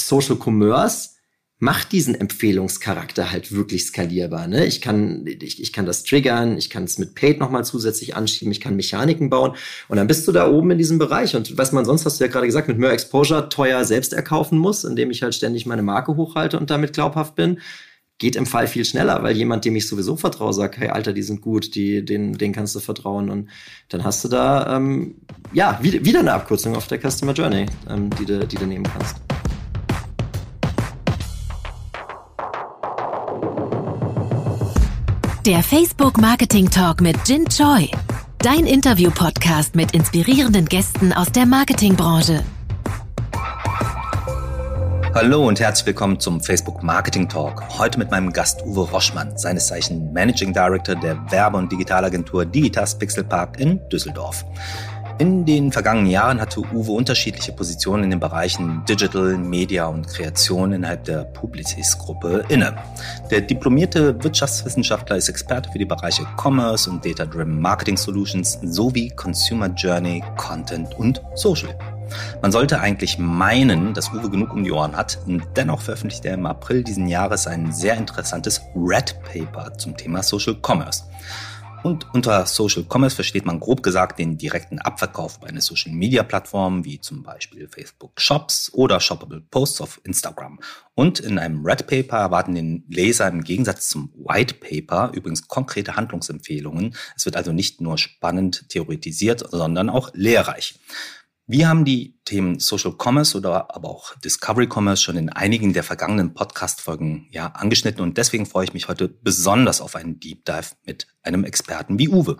Social Commerce macht diesen Empfehlungscharakter halt wirklich skalierbar. Ne? Ich, kann, ich, ich kann das triggern, ich kann es mit Paid nochmal zusätzlich anschieben, ich kann Mechaniken bauen und dann bist du da oben in diesem Bereich. Und was man sonst, hast du ja gerade gesagt, mit mehr Exposure teuer selbst erkaufen muss, indem ich halt ständig meine Marke hochhalte und damit glaubhaft bin, geht im Fall viel schneller, weil jemand, dem ich sowieso vertraue, sagt, hey Alter, die sind gut, die, denen, denen kannst du vertrauen. Und dann hast du da ähm, ja wieder eine Abkürzung auf der Customer Journey, ähm, die, du, die du nehmen kannst. Der Facebook Marketing Talk mit Jin Choi. Dein Interview-Podcast mit inspirierenden Gästen aus der Marketingbranche. Hallo und herzlich willkommen zum Facebook Marketing Talk. Heute mit meinem Gast Uwe Roschmann, seines Zeichen Managing Director der Werbe- und Digitalagentur Digitas Pixel Park in Düsseldorf. In den vergangenen Jahren hatte Uwe unterschiedliche Positionen in den Bereichen Digital, Media und Kreation innerhalb der Publicis-Gruppe inne. Der diplomierte Wirtschaftswissenschaftler ist Experte für die Bereiche Commerce und Data-Driven Marketing Solutions sowie Consumer Journey, Content und Social. Man sollte eigentlich meinen, dass Uwe genug um die Ohren hat. Und dennoch veröffentlichte er im April diesen Jahres ein sehr interessantes Red Paper zum Thema Social Commerce. Und unter Social Commerce versteht man grob gesagt den direkten Abverkauf bei einer Social Media Plattform wie zum Beispiel Facebook Shops oder Shoppable Posts auf Instagram. Und in einem Red Paper erwarten den Leser im Gegensatz zum White Paper übrigens konkrete Handlungsempfehlungen. Es wird also nicht nur spannend theoretisiert, sondern auch lehrreich. Wir haben die Themen Social Commerce oder aber auch Discovery Commerce schon in einigen der vergangenen Podcast-Folgen ja angeschnitten und deswegen freue ich mich heute besonders auf einen Deep Dive mit einem Experten wie Uwe.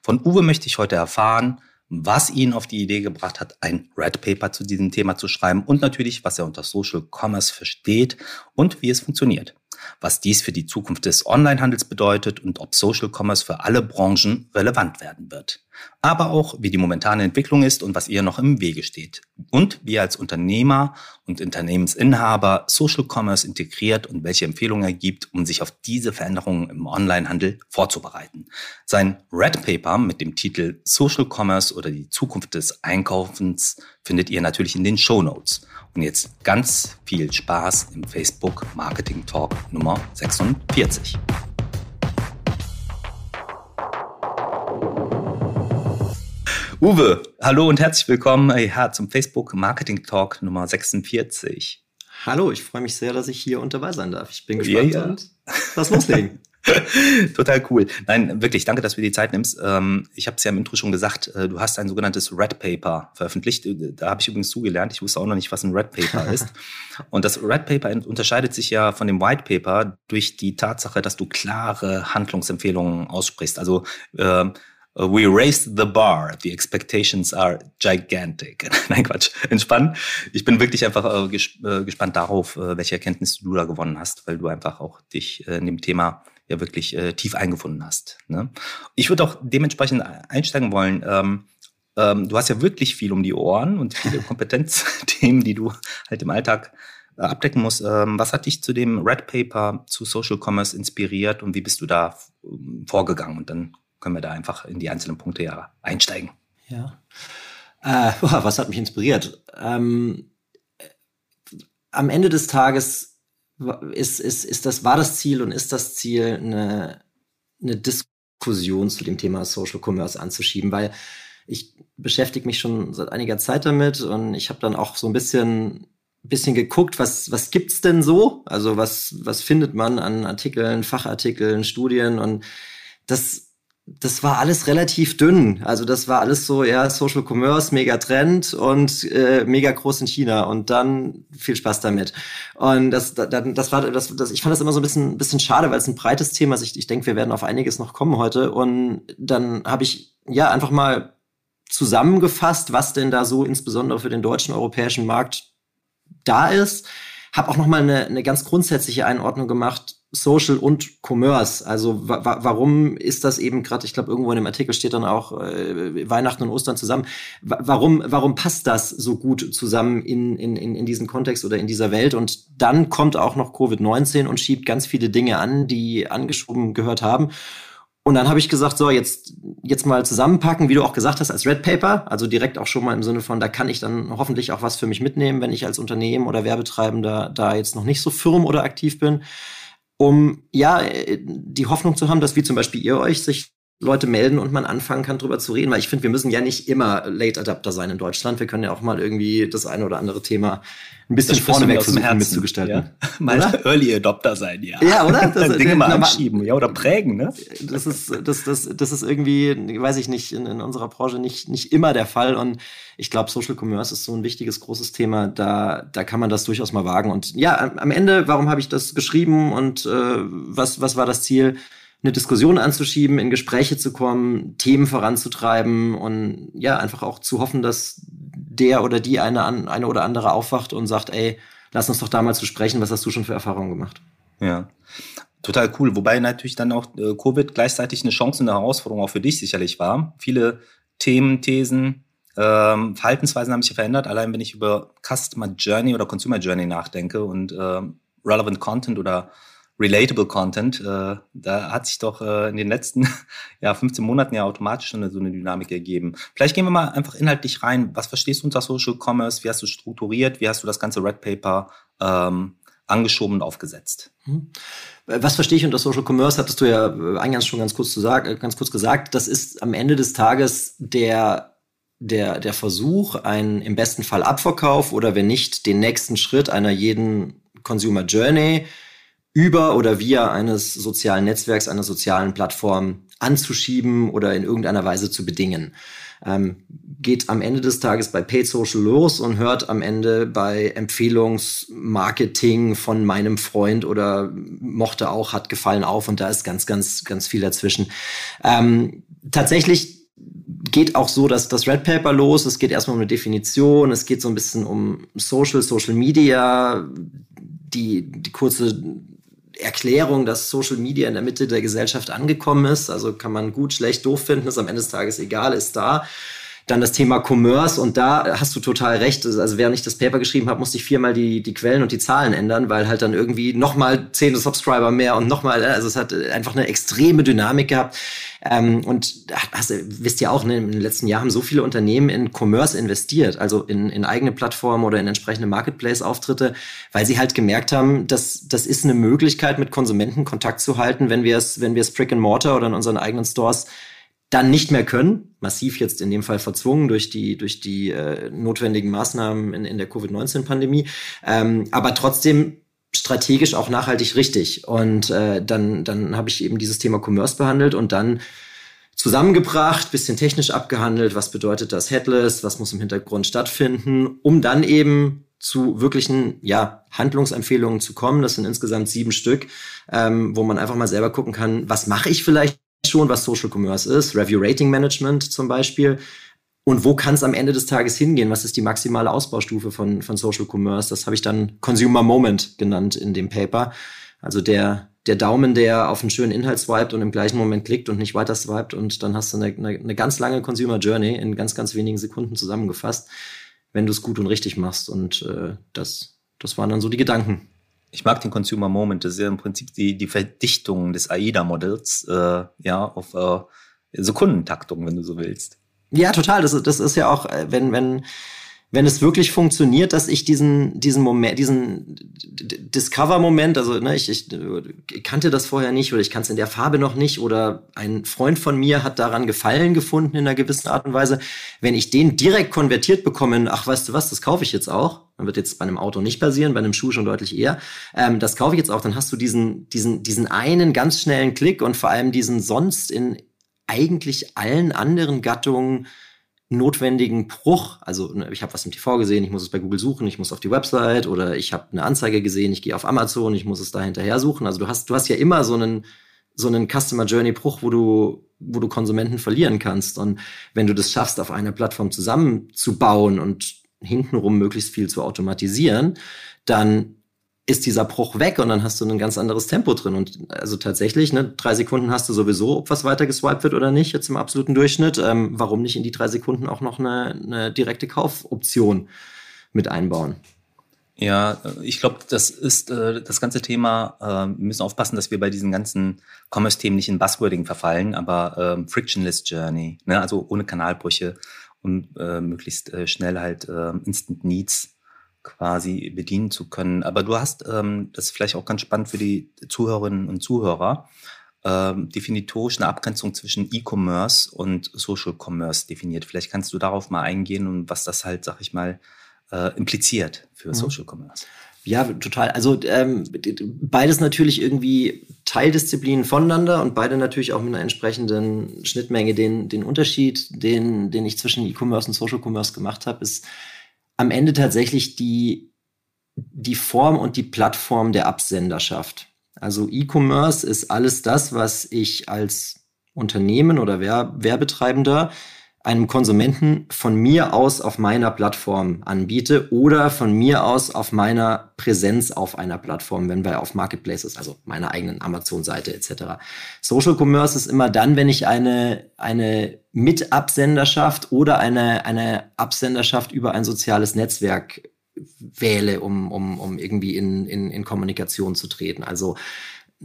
Von Uwe möchte ich heute erfahren, was ihn auf die Idee gebracht hat, ein Red Paper zu diesem Thema zu schreiben und natürlich, was er unter Social Commerce versteht und wie es funktioniert was dies für die Zukunft des Onlinehandels bedeutet und ob Social Commerce für alle Branchen relevant werden wird. Aber auch, wie die momentane Entwicklung ist und was ihr noch im Wege steht. Und wie er als Unternehmer und Unternehmensinhaber Social Commerce integriert und welche Empfehlungen er gibt, um sich auf diese Veränderungen im Onlinehandel vorzubereiten. Sein Red Paper mit dem Titel Social Commerce oder die Zukunft des Einkaufens findet ihr natürlich in den Show Notes. Und jetzt ganz viel Spaß im Facebook Marketing Talk Nummer 46. Uwe, hallo und herzlich willkommen ja, zum Facebook Marketing Talk Nummer 46. Hallo, ich freue mich sehr, dass ich hier und dabei sein darf. Ich bin gespannt ja, ja. und lass loslegen. Total cool. Nein, wirklich, danke, dass du dir die Zeit nimmst. Ähm, ich habe es ja im Intro schon gesagt, äh, du hast ein sogenanntes Red Paper veröffentlicht. Äh, da habe ich übrigens zugelernt. Ich wusste auch noch nicht, was ein Red Paper ist. Und das Red Paper unterscheidet sich ja von dem White Paper durch die Tatsache, dass du klare Handlungsempfehlungen aussprichst. Also äh, We raised the bar. The expectations are gigantic. Nein, Quatsch. Entspannt. Ich bin wirklich einfach äh, gespannt darauf, welche Erkenntnisse du da gewonnen hast, weil du einfach auch dich in dem Thema ja wirklich äh, tief eingefunden hast. Ne? Ich würde auch dementsprechend einsteigen wollen. Ähm, ähm, du hast ja wirklich viel um die Ohren und viele Kompetenzthemen, die du halt im Alltag äh, abdecken musst. Ähm, was hat dich zu dem Red Paper zu Social Commerce inspiriert und wie bist du da vorgegangen? Und dann können wir da einfach in die einzelnen Punkte ja einsteigen. Ja. Äh, was hat mich inspiriert? Ähm, am Ende des Tages ist, ist, ist das, war das Ziel und ist das Ziel, eine, eine Diskussion zu dem Thema Social Commerce anzuschieben, weil ich beschäftige mich schon seit einiger Zeit damit und ich habe dann auch so ein bisschen bisschen geguckt, was was gibt's denn so? Also was was findet man an Artikeln, Fachartikeln, Studien und das das war alles relativ dünn. Also das war alles so, ja, Social Commerce, mega Trend und äh, mega groß in China und dann viel Spaß damit. Und das, das, das war, das, das, ich fand das immer so ein bisschen, bisschen schade, weil es ein breites Thema ist. Ich, ich denke, wir werden auf einiges noch kommen heute. Und dann habe ich ja einfach mal zusammengefasst, was denn da so insbesondere für den deutschen europäischen Markt da ist. Habe auch noch mal eine, eine ganz grundsätzliche Einordnung gemacht Social und Commerce. Also wa warum ist das eben gerade, ich glaube, irgendwo in dem Artikel steht dann auch äh, Weihnachten und Ostern zusammen. Wa warum, warum passt das so gut zusammen in, in, in, diesen Kontext oder in dieser Welt? Und dann kommt auch noch Covid-19 und schiebt ganz viele Dinge an, die angeschoben gehört haben. Und dann habe ich gesagt, so, jetzt, jetzt mal zusammenpacken, wie du auch gesagt hast, als Red Paper, also direkt auch schon mal im Sinne von, da kann ich dann hoffentlich auch was für mich mitnehmen, wenn ich als Unternehmen oder Werbetreibender da jetzt noch nicht so firm oder aktiv bin, um ja die Hoffnung zu haben, dass wie zum Beispiel ihr euch sich Leute melden und man anfangen kann, drüber zu reden, weil ich finde, wir müssen ja nicht immer Late Adapter sein in Deutschland. Wir können ja auch mal irgendwie das eine oder andere Thema ein bisschen vorneweg versuchen mitzugestalten. Ja? Mal oder? Early Adopter sein, ja. Ja, oder? Das, Dinge mal anschieben, ja, oder prägen, ne? Das ist, das, das, das ist irgendwie, weiß ich nicht, in, in unserer Branche nicht, nicht immer der Fall. Und ich glaube, Social Commerce ist so ein wichtiges, großes Thema. Da, da kann man das durchaus mal wagen. Und ja, am Ende, warum habe ich das geschrieben und äh, was, was war das Ziel? Eine Diskussion anzuschieben, in Gespräche zu kommen, Themen voranzutreiben und ja, einfach auch zu hoffen, dass der oder die eine, eine oder andere aufwacht und sagt, ey, lass uns doch da mal zu sprechen, was hast du schon für Erfahrungen gemacht? Ja. Total cool. Wobei natürlich dann auch äh, Covid gleichzeitig eine Chance und eine Herausforderung auch für dich sicherlich war. Viele Themen, Thesen, ähm, Verhaltensweisen haben sich verändert. Allein wenn ich über Customer Journey oder Consumer Journey nachdenke und ähm, Relevant Content oder relatable Content, äh, da hat sich doch äh, in den letzten ja, 15 Monaten ja automatisch schon so eine Dynamik ergeben. Vielleicht gehen wir mal einfach inhaltlich rein. Was verstehst du unter Social Commerce? Wie hast du strukturiert? Wie hast du das ganze Red Paper ähm, angeschoben und aufgesetzt? Hm. Was verstehe ich unter Social Commerce? Hattest du ja äh, eingangs schon ganz kurz, sagen, äh, ganz kurz gesagt. Das ist am Ende des Tages der der, der Versuch, einen im besten Fall Abverkauf oder wenn nicht, den nächsten Schritt einer jeden Consumer Journey über oder via eines sozialen Netzwerks, einer sozialen Plattform anzuschieben oder in irgendeiner Weise zu bedingen. Ähm, geht am Ende des Tages bei Paid Social los und hört am Ende bei Empfehlungsmarketing von meinem Freund oder mochte auch, hat gefallen auf und da ist ganz, ganz, ganz viel dazwischen. Ähm, tatsächlich geht auch so, dass das Red Paper los. Es geht erstmal um eine Definition. Es geht so ein bisschen um Social, Social Media, die, die kurze Erklärung, dass Social Media in der Mitte der Gesellschaft angekommen ist. Also kann man gut, schlecht, doof finden, ist am Ende des Tages egal, ist da. Dann das Thema Commerce und da hast du total recht. Also während ich das Paper geschrieben habe, musste ich viermal die, die Quellen und die Zahlen ändern, weil halt dann irgendwie nochmal zehn Subscriber mehr und nochmal, also es hat einfach eine extreme Dynamik gehabt. Ähm, und hast, wisst ihr auch, ne, in den letzten Jahren haben so viele Unternehmen in Commerce investiert, also in, in eigene Plattformen oder in entsprechende Marketplace-Auftritte, weil sie halt gemerkt haben, dass das ist eine Möglichkeit, mit Konsumenten Kontakt zu halten, wenn wir es, wenn wir es Brick and Mortar oder in unseren eigenen Stores dann nicht mehr können, massiv jetzt in dem Fall verzwungen durch die, durch die äh, notwendigen Maßnahmen in, in der Covid-19-Pandemie, ähm, aber trotzdem strategisch auch nachhaltig richtig. Und äh, dann, dann habe ich eben dieses Thema Commerce behandelt und dann zusammengebracht, bisschen technisch abgehandelt, was bedeutet das Headless, was muss im Hintergrund stattfinden, um dann eben zu wirklichen ja, Handlungsempfehlungen zu kommen. Das sind insgesamt sieben Stück, ähm, wo man einfach mal selber gucken kann, was mache ich vielleicht schon, was Social Commerce ist, Review Rating Management zum Beispiel. Und wo kann es am Ende des Tages hingehen? Was ist die maximale Ausbaustufe von, von Social Commerce? Das habe ich dann Consumer Moment genannt in dem Paper. Also der, der Daumen, der auf einen schönen Inhalt swiped und im gleichen Moment klickt und nicht weiter swiped und dann hast du eine, eine, eine ganz lange Consumer Journey in ganz, ganz wenigen Sekunden zusammengefasst, wenn du es gut und richtig machst. Und äh, das, das waren dann so die Gedanken. Ich mag den Consumer Moment. Das ist ja im Prinzip die, die Verdichtung des AIDA-Modells, äh, ja, auf äh, Sekundentaktung, wenn du so willst. Ja, total. Das, das ist ja auch, äh, wenn, wenn, wenn es wirklich funktioniert, dass ich diesen, diesen Moment, diesen Discover-Moment, also ne, ich, ich, ich kannte das vorher nicht oder ich kann es in der Farbe noch nicht oder ein Freund von mir hat daran Gefallen gefunden in einer gewissen Art und Weise. Wenn ich den direkt konvertiert bekomme, ach, weißt du was, das kaufe ich jetzt auch, dann wird jetzt bei einem Auto nicht passieren, bei einem Schuh schon deutlich eher, ähm, das kaufe ich jetzt auch, dann hast du diesen, diesen, diesen einen ganz schnellen Klick und vor allem diesen sonst in eigentlich allen anderen Gattungen notwendigen Bruch, also ne, ich habe was im TV gesehen, ich muss es bei Google suchen, ich muss auf die Website oder ich habe eine Anzeige gesehen, ich gehe auf Amazon, ich muss es da hinterher suchen. Also du hast, du hast ja immer so einen, so einen Customer Journey Bruch, wo du, wo du Konsumenten verlieren kannst. Und wenn du das schaffst, auf einer Plattform zusammenzubauen und hintenrum möglichst viel zu automatisieren, dann ist dieser Bruch weg und dann hast du ein ganz anderes Tempo drin. Und also tatsächlich, ne, drei Sekunden hast du sowieso, ob was weiter geswiped wird oder nicht, jetzt im absoluten Durchschnitt. Ähm, warum nicht in die drei Sekunden auch noch eine, eine direkte Kaufoption mit einbauen? Ja, ich glaube, das ist äh, das ganze Thema. Äh, wir müssen aufpassen, dass wir bei diesen ganzen Commerce-Themen nicht in Buzzwording verfallen, aber ähm, frictionless Journey, ne? also ohne Kanalbrüche und äh, möglichst äh, schnell halt äh, Instant Needs quasi bedienen zu können. Aber du hast, ähm, das ist vielleicht auch ganz spannend für die Zuhörerinnen und Zuhörer, ähm, definitorisch eine Abgrenzung zwischen E-Commerce und Social Commerce definiert. Vielleicht kannst du darauf mal eingehen und was das halt, sag ich mal, äh, impliziert für mhm. Social Commerce. Ja, total. Also ähm, beides natürlich irgendwie Teildisziplinen voneinander und beide natürlich auch mit einer entsprechenden Schnittmenge. Den, den Unterschied, den, den ich zwischen E-Commerce und Social Commerce gemacht habe, ist am Ende tatsächlich die, die Form und die Plattform der Absenderschaft. Also E-Commerce ist alles das, was ich als Unternehmen oder Werbetreibender einem Konsumenten von mir aus auf meiner Plattform anbiete oder von mir aus auf meiner Präsenz auf einer Plattform, wenn wir auf Marketplaces, also meiner eigenen Amazon-Seite etc. Social Commerce ist immer dann, wenn ich eine, eine Mitabsenderschaft oder eine, eine Absenderschaft über ein soziales Netzwerk wähle, um, um, um irgendwie in, in, in Kommunikation zu treten. Also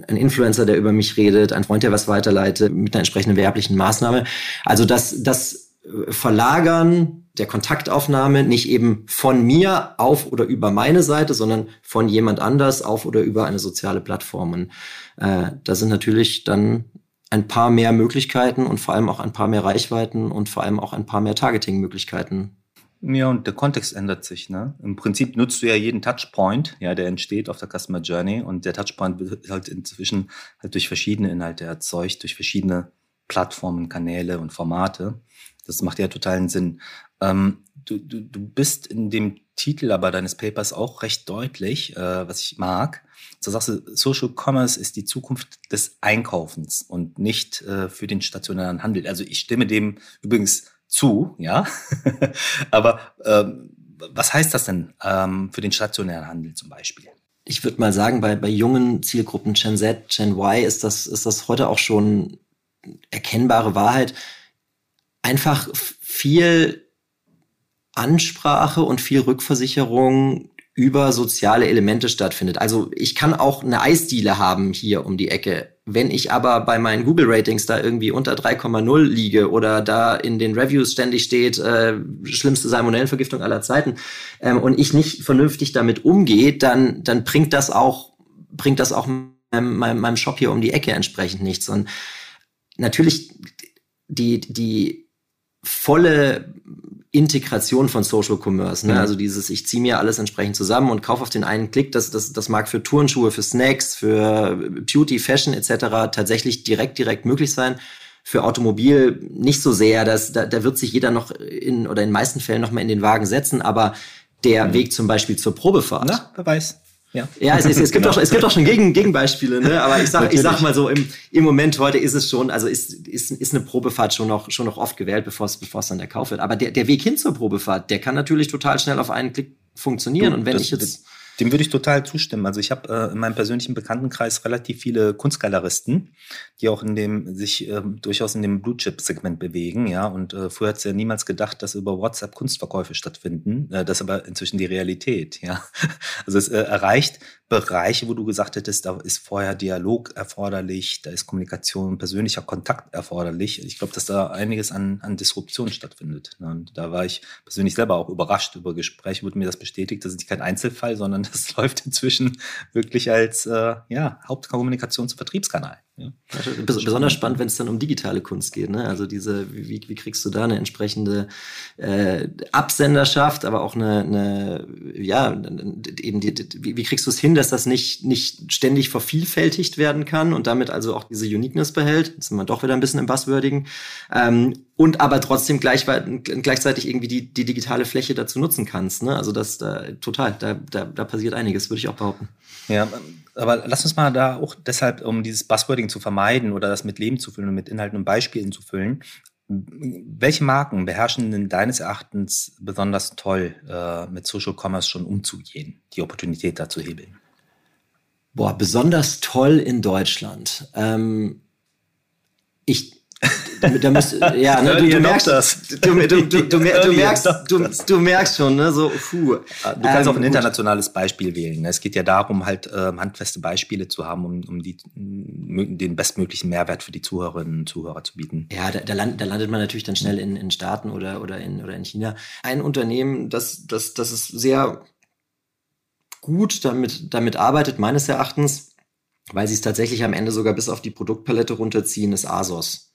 ein Influencer, der über mich redet, ein Freund, der was weiterleitet, mit einer entsprechenden werblichen Maßnahme. Also das, das Verlagern der Kontaktaufnahme nicht eben von mir auf oder über meine Seite, sondern von jemand anders auf oder über eine soziale Plattform. Und, äh, da sind natürlich dann ein paar mehr Möglichkeiten und vor allem auch ein paar mehr Reichweiten und vor allem auch ein paar mehr Targeting-Möglichkeiten. Ja, und der Kontext ändert sich. Ne? Im Prinzip nutzt du ja jeden Touchpoint, ja, der entsteht auf der Customer Journey und der Touchpoint wird halt inzwischen halt durch verschiedene Inhalte erzeugt, durch verschiedene Plattformen, Kanäle und Formate. Das macht ja totalen Sinn. Ähm, du, du, du bist in dem Titel aber deines Papers auch recht deutlich, äh, was ich mag. So sagst du, Social Commerce ist die Zukunft des Einkaufens und nicht äh, für den stationären Handel. Also ich stimme dem übrigens zu, ja. aber ähm, was heißt das denn ähm, für den stationären Handel zum Beispiel? Ich würde mal sagen, bei, bei jungen Zielgruppen Gen Z, Gen Y ist das, ist das heute auch schon erkennbare Wahrheit einfach viel Ansprache und viel Rückversicherung über soziale Elemente stattfindet. Also ich kann auch eine Eisdiele haben hier um die Ecke. Wenn ich aber bei meinen Google-Ratings da irgendwie unter 3,0 liege oder da in den Reviews ständig steht, äh, schlimmste Salmonellenvergiftung aller Zeiten, ähm, und ich nicht vernünftig damit umgehe, dann, dann bringt das auch, bringt das auch meinem, meinem Shop hier um die Ecke entsprechend nichts. Und natürlich die, die volle Integration von Social Commerce. Ne? Mhm. Also dieses, ich ziehe mir alles entsprechend zusammen und kaufe auf den einen Klick. Das, das, das mag für Turnschuhe, für Snacks, für Beauty, Fashion etc. tatsächlich direkt, direkt möglich sein. Für Automobil nicht so sehr. Das, da, da wird sich jeder noch in oder in den meisten Fällen noch mal in den Wagen setzen. Aber der mhm. Weg zum Beispiel zur Probefahrt. Na, wer weiß. Ja, ja es, es, es, gibt auch, es gibt auch schon Gegen, Gegenbeispiele, ne? aber ich sag, ich sag mal so, im, im Moment heute ist es schon, also ist, ist, ist eine Probefahrt schon noch, schon noch oft gewählt, bevor es, bevor es dann der Kauf wird. Aber der, der Weg hin zur Probefahrt, der kann natürlich total schnell auf einen Klick funktionieren. Du, und wenn das, ich jetzt dem würde ich total zustimmen. Also ich habe äh, in meinem persönlichen Bekanntenkreis relativ viele Kunstgaleristen, die auch in dem sich äh, durchaus in dem Blue Chip Segment bewegen, ja. Und äh, früher hat es ja niemals gedacht, dass über WhatsApp Kunstverkäufe stattfinden. Äh, das ist aber inzwischen die Realität, ja. Also es äh, erreicht Bereiche, wo du gesagt hättest, da ist vorher Dialog erforderlich, da ist Kommunikation, persönlicher Kontakt erforderlich. Ich glaube, dass da einiges an, an Disruption stattfindet. Ne? Und da war ich persönlich selber auch überrascht über Gespräche, wurde mir das bestätigt. Das ist kein Einzelfall, sondern das läuft inzwischen wirklich als äh, ja, Hauptkommunikations- und Vertriebskanal. Ja. Besonders spannend, wenn es dann um digitale Kunst geht. Ne? Also diese, wie, wie kriegst du da eine entsprechende äh, Absenderschaft, aber auch eine, eine ja, eben die, wie, wie kriegst du es hin, dass das nicht, nicht ständig vervielfältigt werden kann und damit also auch diese Uniqueness behält. Jetzt sind wir doch wieder ein bisschen im Buzzwordigen. Ähm, und aber trotzdem gleich, gleichzeitig irgendwie die, die digitale Fläche dazu nutzen kannst. Ne? Also das da, total, da, da, da passiert einiges, würde ich auch behaupten. Ja, aber lass uns mal da auch deshalb, um dieses Buzzwording zu vermeiden oder das mit Leben zu füllen und mit Inhalten und Beispielen zu füllen, welche Marken beherrschen denn deines Erachtens besonders toll, äh, mit Social Commerce schon umzugehen, die Opportunität da zu hebeln? Boah, besonders toll in Deutschland. Ähm, ich da müsst, ja, ne, du, du merkst das. Du, du, du, merkst, du, merkst schon, ne, so, puh. Du kannst ähm, auch ein internationales Beispiel wählen. Ne? Es geht ja darum, halt ähm, handfeste Beispiele zu haben, um, um die, den bestmöglichen Mehrwert für die Zuhörerinnen und Zuhörer zu bieten. Ja, da, da landet man natürlich dann schnell in, in Staaten oder, oder, in, oder in China. Ein Unternehmen, das, das, das ist sehr gut damit, damit arbeitet, meines Erachtens, weil sie es tatsächlich am Ende sogar bis auf die Produktpalette runterziehen, ist ASOS.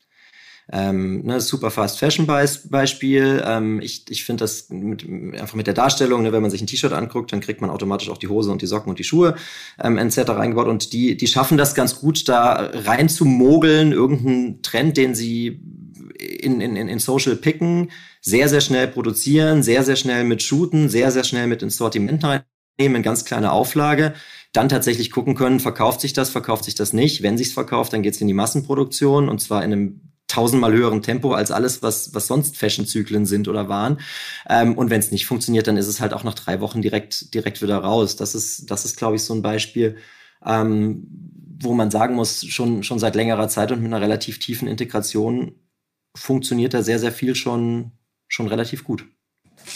Ähm, ne, super Fast Fashion Beispiel. Ähm, ich ich finde das mit, einfach mit der Darstellung, ne, wenn man sich ein T-Shirt anguckt, dann kriegt man automatisch auch die Hose und die Socken und die Schuhe ähm, etc. reingebaut. Und die, die schaffen das ganz gut, da rein zu mogeln, irgendeinen Trend, den sie in, in, in Social picken, sehr, sehr schnell produzieren, sehr, sehr schnell mit shooten, sehr, sehr schnell mit ins Sortiment reinnehmen, in ganz kleine Auflage, dann tatsächlich gucken können, verkauft sich das, verkauft sich das nicht. Wenn sich's verkauft, dann geht's in die Massenproduktion und zwar in einem tausendmal höheren Tempo als alles, was, was sonst Fashion-Zyklen sind oder waren. Ähm, und wenn es nicht funktioniert, dann ist es halt auch nach drei Wochen direkt, direkt wieder raus. Das ist, das ist, glaube ich, so ein Beispiel, ähm, wo man sagen muss, schon, schon seit längerer Zeit und mit einer relativ tiefen Integration funktioniert da sehr, sehr viel schon, schon relativ gut.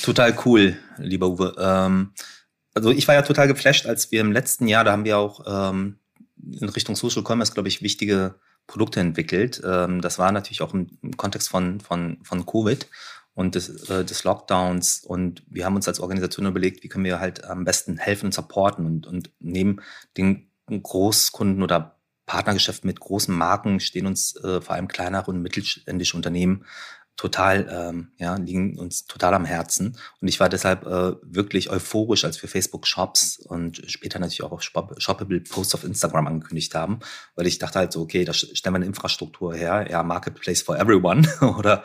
Total cool, lieber Uwe. Ähm, also ich war ja total geflasht, als wir im letzten Jahr, da haben wir auch ähm, in Richtung Social Commerce, glaube ich, wichtige Produkte entwickelt. Ähm, das war natürlich auch im, Kontext von, von, von Covid und des, äh, des Lockdowns. Und wir haben uns als Organisation überlegt, wie können wir halt am besten helfen und supporten. Und, und neben den Großkunden oder Partnergeschäft mit großen Marken stehen uns äh, vor allem kleinere und mittelständische Unternehmen total, ähm, ja, liegen uns total am Herzen. Und ich war deshalb äh, wirklich euphorisch, als wir Facebook Shops und später natürlich auch auf Shoppable Posts auf Instagram angekündigt haben, weil ich dachte halt so, okay, da stellen wir eine Infrastruktur her, ja, Marketplace for everyone oder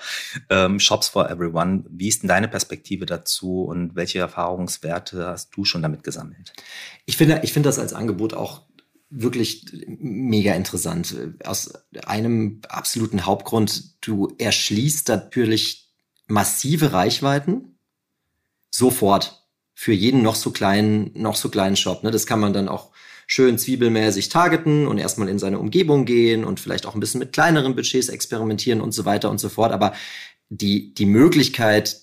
ähm, Shops for everyone. Wie ist denn deine Perspektive dazu und welche Erfahrungswerte hast du schon damit gesammelt? Ich finde, ich finde das als Angebot auch wirklich mega interessant. Aus einem absoluten Hauptgrund, du erschließt natürlich massive Reichweiten sofort für jeden noch so kleinen, noch so kleinen Shop. Ne? Das kann man dann auch schön zwiebelmäßig targeten und erstmal in seine Umgebung gehen und vielleicht auch ein bisschen mit kleineren Budgets experimentieren und so weiter und so fort. Aber die, die Möglichkeit,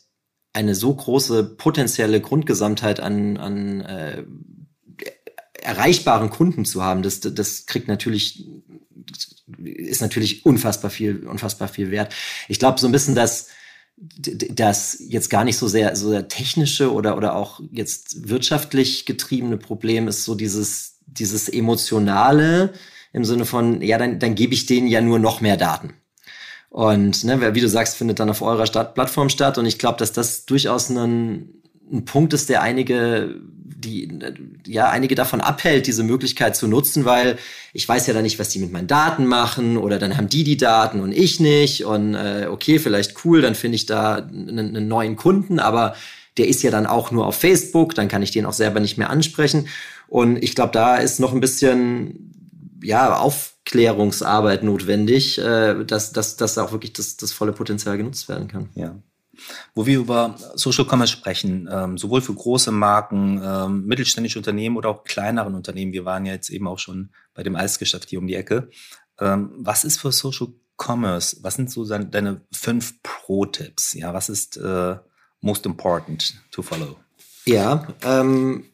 eine so große potenzielle Grundgesamtheit an, an äh, erreichbaren Kunden zu haben, das, das kriegt natürlich, ist natürlich unfassbar viel, unfassbar viel wert. Ich glaube, so ein bisschen das, das jetzt gar nicht so sehr, so sehr technische oder, oder auch jetzt wirtschaftlich getriebene Problem ist so dieses, dieses emotionale im Sinne von, ja, dann, dann gebe ich denen ja nur noch mehr Daten. Und ne, wie du sagst, findet dann auf eurer Stadt Plattform statt. Und ich glaube, dass das durchaus ein, ein Punkt ist, der einige die ja einige davon abhält, diese Möglichkeit zu nutzen, weil ich weiß ja dann nicht, was die mit meinen Daten machen oder dann haben die die Daten und ich nicht und äh, okay, vielleicht cool, dann finde ich da einen, einen neuen Kunden, aber der ist ja dann auch nur auf Facebook, dann kann ich den auch selber nicht mehr ansprechen und ich glaube, da ist noch ein bisschen ja Aufklärungsarbeit notwendig, äh, dass, dass, dass auch wirklich das, das volle Potenzial genutzt werden kann. Ja. Wo wir über Social Commerce sprechen, ähm, sowohl für große Marken, ähm, mittelständische Unternehmen oder auch kleineren Unternehmen. Wir waren ja jetzt eben auch schon bei dem Eisgeschäft hier um die Ecke. Ähm, was ist für Social Commerce? Was sind so deine, deine fünf Pro-Tipps? Ja, was ist äh, most important to follow? Ja, ähm,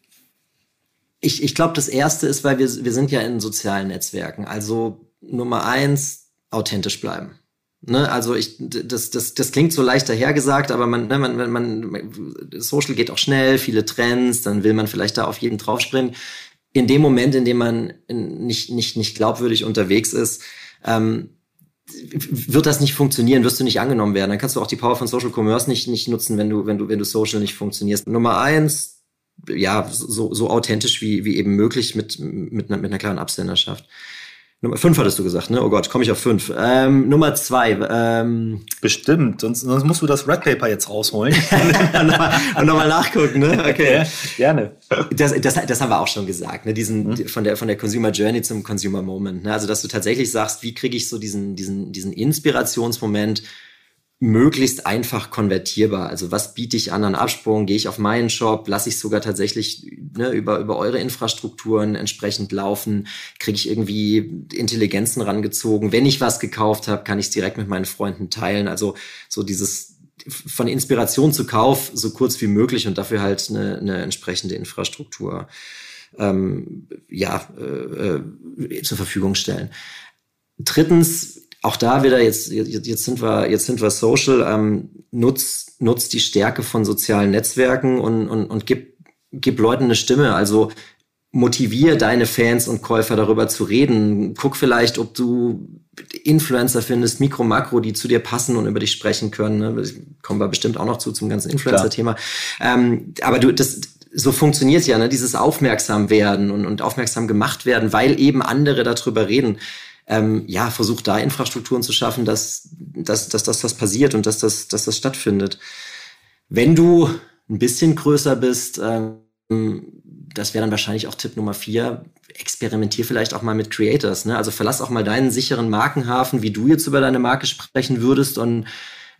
ich, ich glaube, das erste ist, weil wir, wir sind ja in sozialen Netzwerken. Also Nummer eins, authentisch bleiben. Ne, also ich, das, das, das klingt so leicht dahergesagt, aber man, ne, man, man, Social geht auch schnell, viele Trends, dann will man vielleicht da auf jeden draufspringen. In dem Moment, in dem man nicht, nicht, nicht glaubwürdig unterwegs ist, ähm, wird das nicht funktionieren, wirst du nicht angenommen werden. Dann kannst du auch die Power von Social Commerce nicht, nicht nutzen, wenn du, wenn du, wenn du Social nicht funktionierst. Nummer eins, ja, so, so authentisch wie, wie eben möglich mit, mit, mit einer klaren Absenderschaft. Nummer fünf hattest du gesagt, ne? Oh Gott, komme ich auf fünf. Ähm, Nummer zwei. Ähm, Bestimmt, sonst, sonst musst du das Red Paper jetzt rausholen. und nochmal noch nachgucken, ne? Okay. Ja, gerne. Das, das, das haben wir auch schon gesagt, ne? Diesen, mhm. von, der, von der Consumer Journey zum Consumer Moment. Ne? Also, dass du tatsächlich sagst, wie kriege ich so diesen, diesen, diesen Inspirationsmoment möglichst einfach konvertierbar. Also was biete ich an an Absprung? Gehe ich auf meinen Shop? Lasse ich sogar tatsächlich ne, über, über eure Infrastrukturen entsprechend laufen? Kriege ich irgendwie Intelligenzen rangezogen? Wenn ich was gekauft habe, kann ich es direkt mit meinen Freunden teilen. Also so dieses von Inspiration zu Kauf so kurz wie möglich und dafür halt eine, eine entsprechende Infrastruktur ähm, ja, äh, äh zur Verfügung stellen. Drittens, auch da wieder, jetzt, jetzt, jetzt sind wir, jetzt sind wir social, ähm, nutzt, nutzt die Stärke von sozialen Netzwerken und, und, und gib, gib Leuten eine Stimme. Also motivier deine Fans und Käufer darüber zu reden. Guck vielleicht, ob du Influencer findest, Mikro, Makro, die zu dir passen und über dich sprechen können. Ne? Kommen wir bestimmt auch noch zu zum ganzen Influencer-Thema. Ähm, aber du, das, so funktioniert ja, ne? dieses Aufmerksam werden und, und aufmerksam gemacht werden, weil eben andere darüber reden ähm, ja, versucht da Infrastrukturen zu schaffen, dass, dass, dass, dass das passiert und dass das, dass das stattfindet. Wenn du ein bisschen größer bist, ähm, das wäre dann wahrscheinlich auch Tipp Nummer vier, experimentier vielleicht auch mal mit Creators. Ne? Also verlass auch mal deinen sicheren Markenhafen, wie du jetzt über deine Marke sprechen würdest und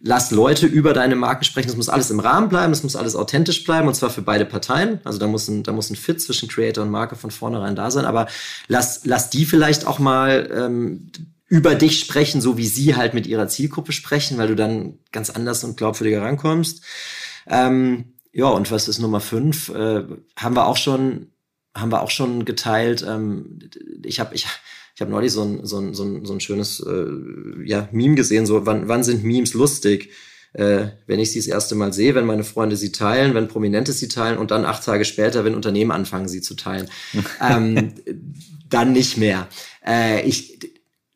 lass Leute über deine Marke sprechen. Das muss alles im Rahmen bleiben, das muss alles authentisch bleiben und zwar für beide Parteien. Also da muss ein, da muss ein Fit zwischen Creator und Marke von vornherein da sein. Aber lass, lass die vielleicht auch mal ähm, über dich sprechen, so wie sie halt mit ihrer Zielgruppe sprechen, weil du dann ganz anders und glaubwürdiger rankommst. Ähm, ja, und was ist Nummer fünf? Äh, haben wir auch schon, haben wir auch schon geteilt. Ähm, ich habe, ich ich habe neulich so ein, so ein, so ein, so ein schönes äh, ja, Meme gesehen, so wann, wann sind Memes lustig? Äh, wenn ich sie das erste Mal sehe, wenn meine Freunde sie teilen, wenn Prominente sie teilen und dann acht Tage später, wenn Unternehmen anfangen, sie zu teilen. ähm, dann nicht mehr. Äh, ich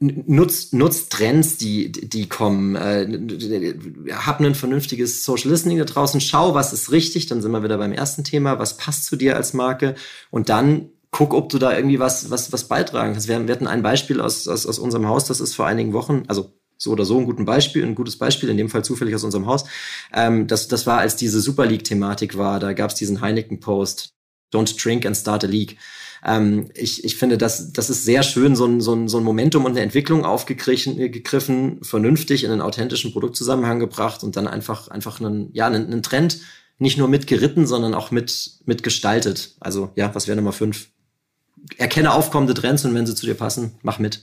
nutzt nutzt Trends, die die kommen. Äh, hab ein vernünftiges Social Listening da draußen. Schau, was ist richtig. Dann sind wir wieder beim ersten Thema. Was passt zu dir als Marke? Und dann guck, ob du da irgendwie was, was, was beitragen kannst. Wir, wir hatten ein Beispiel aus, aus, aus unserem Haus, das ist vor einigen Wochen, also so oder so ein gutes Beispiel, ein gutes Beispiel, in dem Fall zufällig aus unserem Haus. Ähm, das, das war, als diese Super League-Thematik war, da gab es diesen Heineken-Post, Don't drink and start a league. Ähm, ich, ich finde, das, das ist sehr schön, so ein, so, ein, so ein Momentum und eine Entwicklung aufgegriffen, äh, gegriffen, vernünftig in einen authentischen Produktzusammenhang gebracht und dann einfach, einfach einen, ja, einen, einen Trend nicht nur mitgeritten, sondern auch mit, mitgestaltet. Also ja, was wäre Nummer fünf? erkenne aufkommende Trends und wenn sie zu dir passen, mach mit.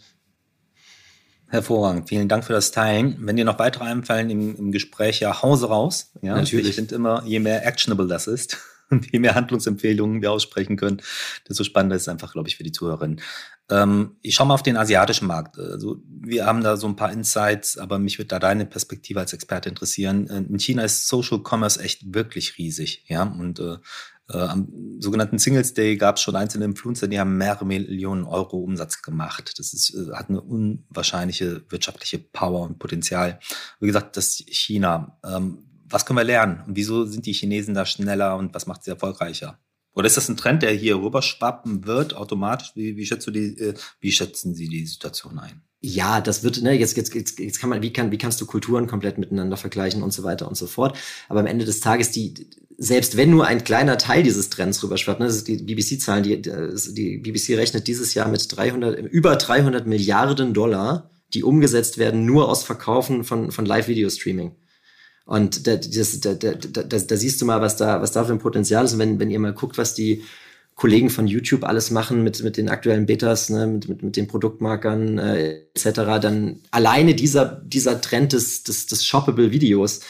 Hervorragend. Vielen Dank für das Teilen. Wenn dir noch weitere einfallen im, im Gespräch, ja, Hause raus. Ja, natürlich. Ich finde immer, je mehr actionable das ist und je mehr Handlungsempfehlungen wir aussprechen können, desto spannender ist es einfach, glaube ich, für die Zuhörerinnen. Ähm, ich schaue mal auf den asiatischen Markt. Also, wir haben da so ein paar Insights, aber mich würde da deine Perspektive als Experte interessieren. In China ist Social Commerce echt wirklich riesig, ja, und äh, äh, am sogenannten Singles Day gab es schon einzelne Influencer, die haben mehrere Millionen Euro Umsatz gemacht. Das ist, äh, hat eine unwahrscheinliche wirtschaftliche Power und Potenzial. Wie gesagt, das China. Ähm, was können wir lernen? Und wieso sind die Chinesen da schneller und was macht sie erfolgreicher? Oder ist das ein Trend, der hier rüberschwappen wird automatisch? Wie, wie, schätzt du die, äh, wie schätzen Sie die Situation ein? ja, das wird, ne, jetzt, jetzt, jetzt, jetzt kann man, wie kann, wie kannst du Kulturen komplett miteinander vergleichen und so weiter und so fort. Aber am Ende des Tages, die, selbst wenn nur ein kleiner Teil dieses Trends rüberschwappt, ne, das ist die BBC-Zahlen, die, die BBC rechnet dieses Jahr mit 300, über 300 Milliarden Dollar, die umgesetzt werden nur aus Verkaufen von, von Live-Video-Streaming. Und da, das, da, da, da, da siehst du mal, was da, was da für ein Potenzial ist. Und wenn, wenn ihr mal guckt, was die, Kollegen von YouTube alles machen mit, mit den aktuellen Betas, ne, mit, mit, mit den Produktmarkern äh, etc., dann alleine dieser, dieser Trend des, des, des Shoppable Videos,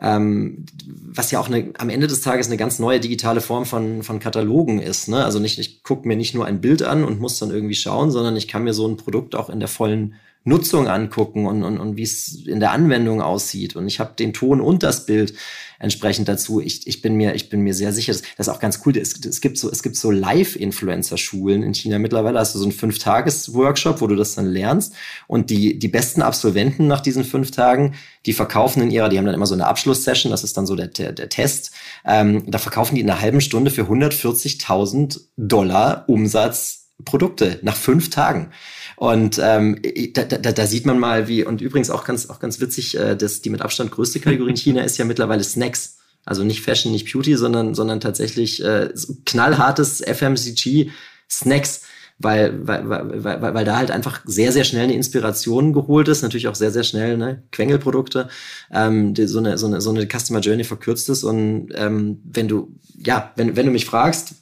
ähm, was ja auch eine, am Ende des Tages eine ganz neue digitale Form von, von Katalogen ist. Ne? Also nicht, ich gucke mir nicht nur ein Bild an und muss dann irgendwie schauen, sondern ich kann mir so ein Produkt auch in der vollen Nutzung angucken und, und, und wie es in der Anwendung aussieht. Und ich habe den Ton und das Bild entsprechend dazu. Ich, ich, bin, mir, ich bin mir sehr sicher, das, das ist auch ganz cool. Es, es gibt so, es gibt so Live-Influencer-Schulen in China mittlerweile. Hast du so einen Fünf-Tages-Workshop, wo du das dann lernst. Und die, die besten Absolventen nach diesen fünf Tagen, die verkaufen in ihrer, die haben dann immer so eine Abschlusssession, das ist dann so der, der, der Test. Ähm, da verkaufen die in einer halben Stunde für 140.000 Dollar Umsatz Produkte nach fünf Tagen. Und ähm, da, da, da sieht man mal, wie, und übrigens auch ganz, auch ganz witzig, äh, dass die mit Abstand größte Kategorie in China ist ja mittlerweile Snacks. Also nicht Fashion, nicht Beauty, sondern, sondern tatsächlich äh, knallhartes FMCG Snacks. weil, weil, weil, weil, weil da halt einfach sehr, sehr schnell eine Inspiration geholt ist, natürlich auch sehr, sehr schnell, ne, Quengelprodukte, ähm, die, so, eine, so, eine, so eine Customer Journey verkürzt ist. Und ähm, wenn du, ja, wenn, wenn du mich fragst,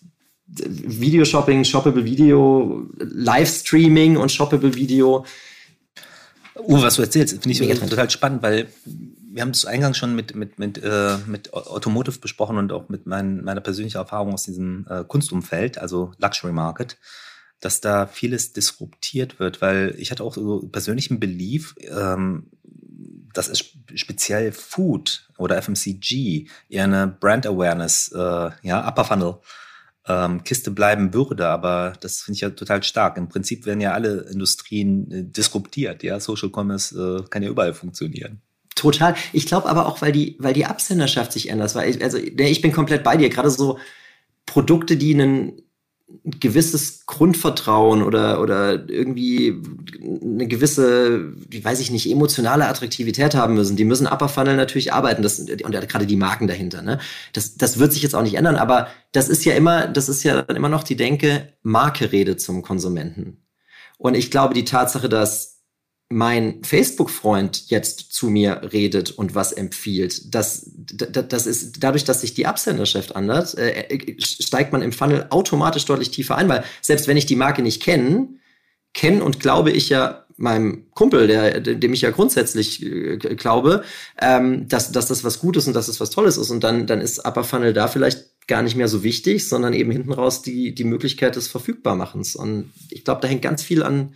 Videoshopping, Shoppable Video, Livestreaming und Shoppable Video. Uh, was du erzählst, finde ich total spannend, weil wir haben es eingangs schon mit, mit, mit, äh, mit Automotive besprochen und auch mit mein, meiner persönlichen Erfahrung aus diesem äh, Kunstumfeld, also Luxury Market, dass da vieles disruptiert wird, weil ich hatte auch so persönlichen Belief, ähm, dass es speziell Food oder FMCG eher eine Brand Awareness, äh, ja, Upper Funnel ähm, Kiste bleiben würde, aber das finde ich ja total stark. Im Prinzip werden ja alle Industrien äh, disruptiert, ja. Social Commerce äh, kann ja überall funktionieren. Total. Ich glaube aber auch, weil die, weil die Absenderschaft sich ändert. Weil ich, also ich bin komplett bei dir. Gerade so Produkte, die einen gewisses Grundvertrauen oder, oder irgendwie eine gewisse, wie weiß ich nicht, emotionale Attraktivität haben müssen. Die müssen Upper Funnel natürlich arbeiten. Das, und gerade die Marken dahinter. Ne? Das, das wird sich jetzt auch nicht ändern, aber das ist ja immer, das ist ja immer noch die Denke, Marke redet zum Konsumenten. Und ich glaube, die Tatsache, dass mein Facebook-Freund jetzt zu mir redet und was empfiehlt, das, das, das ist dadurch, dass sich die Absenderschaft ändert, äh, steigt man im Funnel automatisch deutlich tiefer ein, weil selbst wenn ich die Marke nicht kenne, kenne und glaube ich ja meinem Kumpel, der, dem ich ja grundsätzlich äh, glaube, ähm, dass, dass das was Gutes und dass es was Tolles ist. Und dann, dann ist Upper Funnel da vielleicht gar nicht mehr so wichtig, sondern eben hinten raus die, die Möglichkeit des Verfügbarmachens. Und ich glaube, da hängt ganz viel an,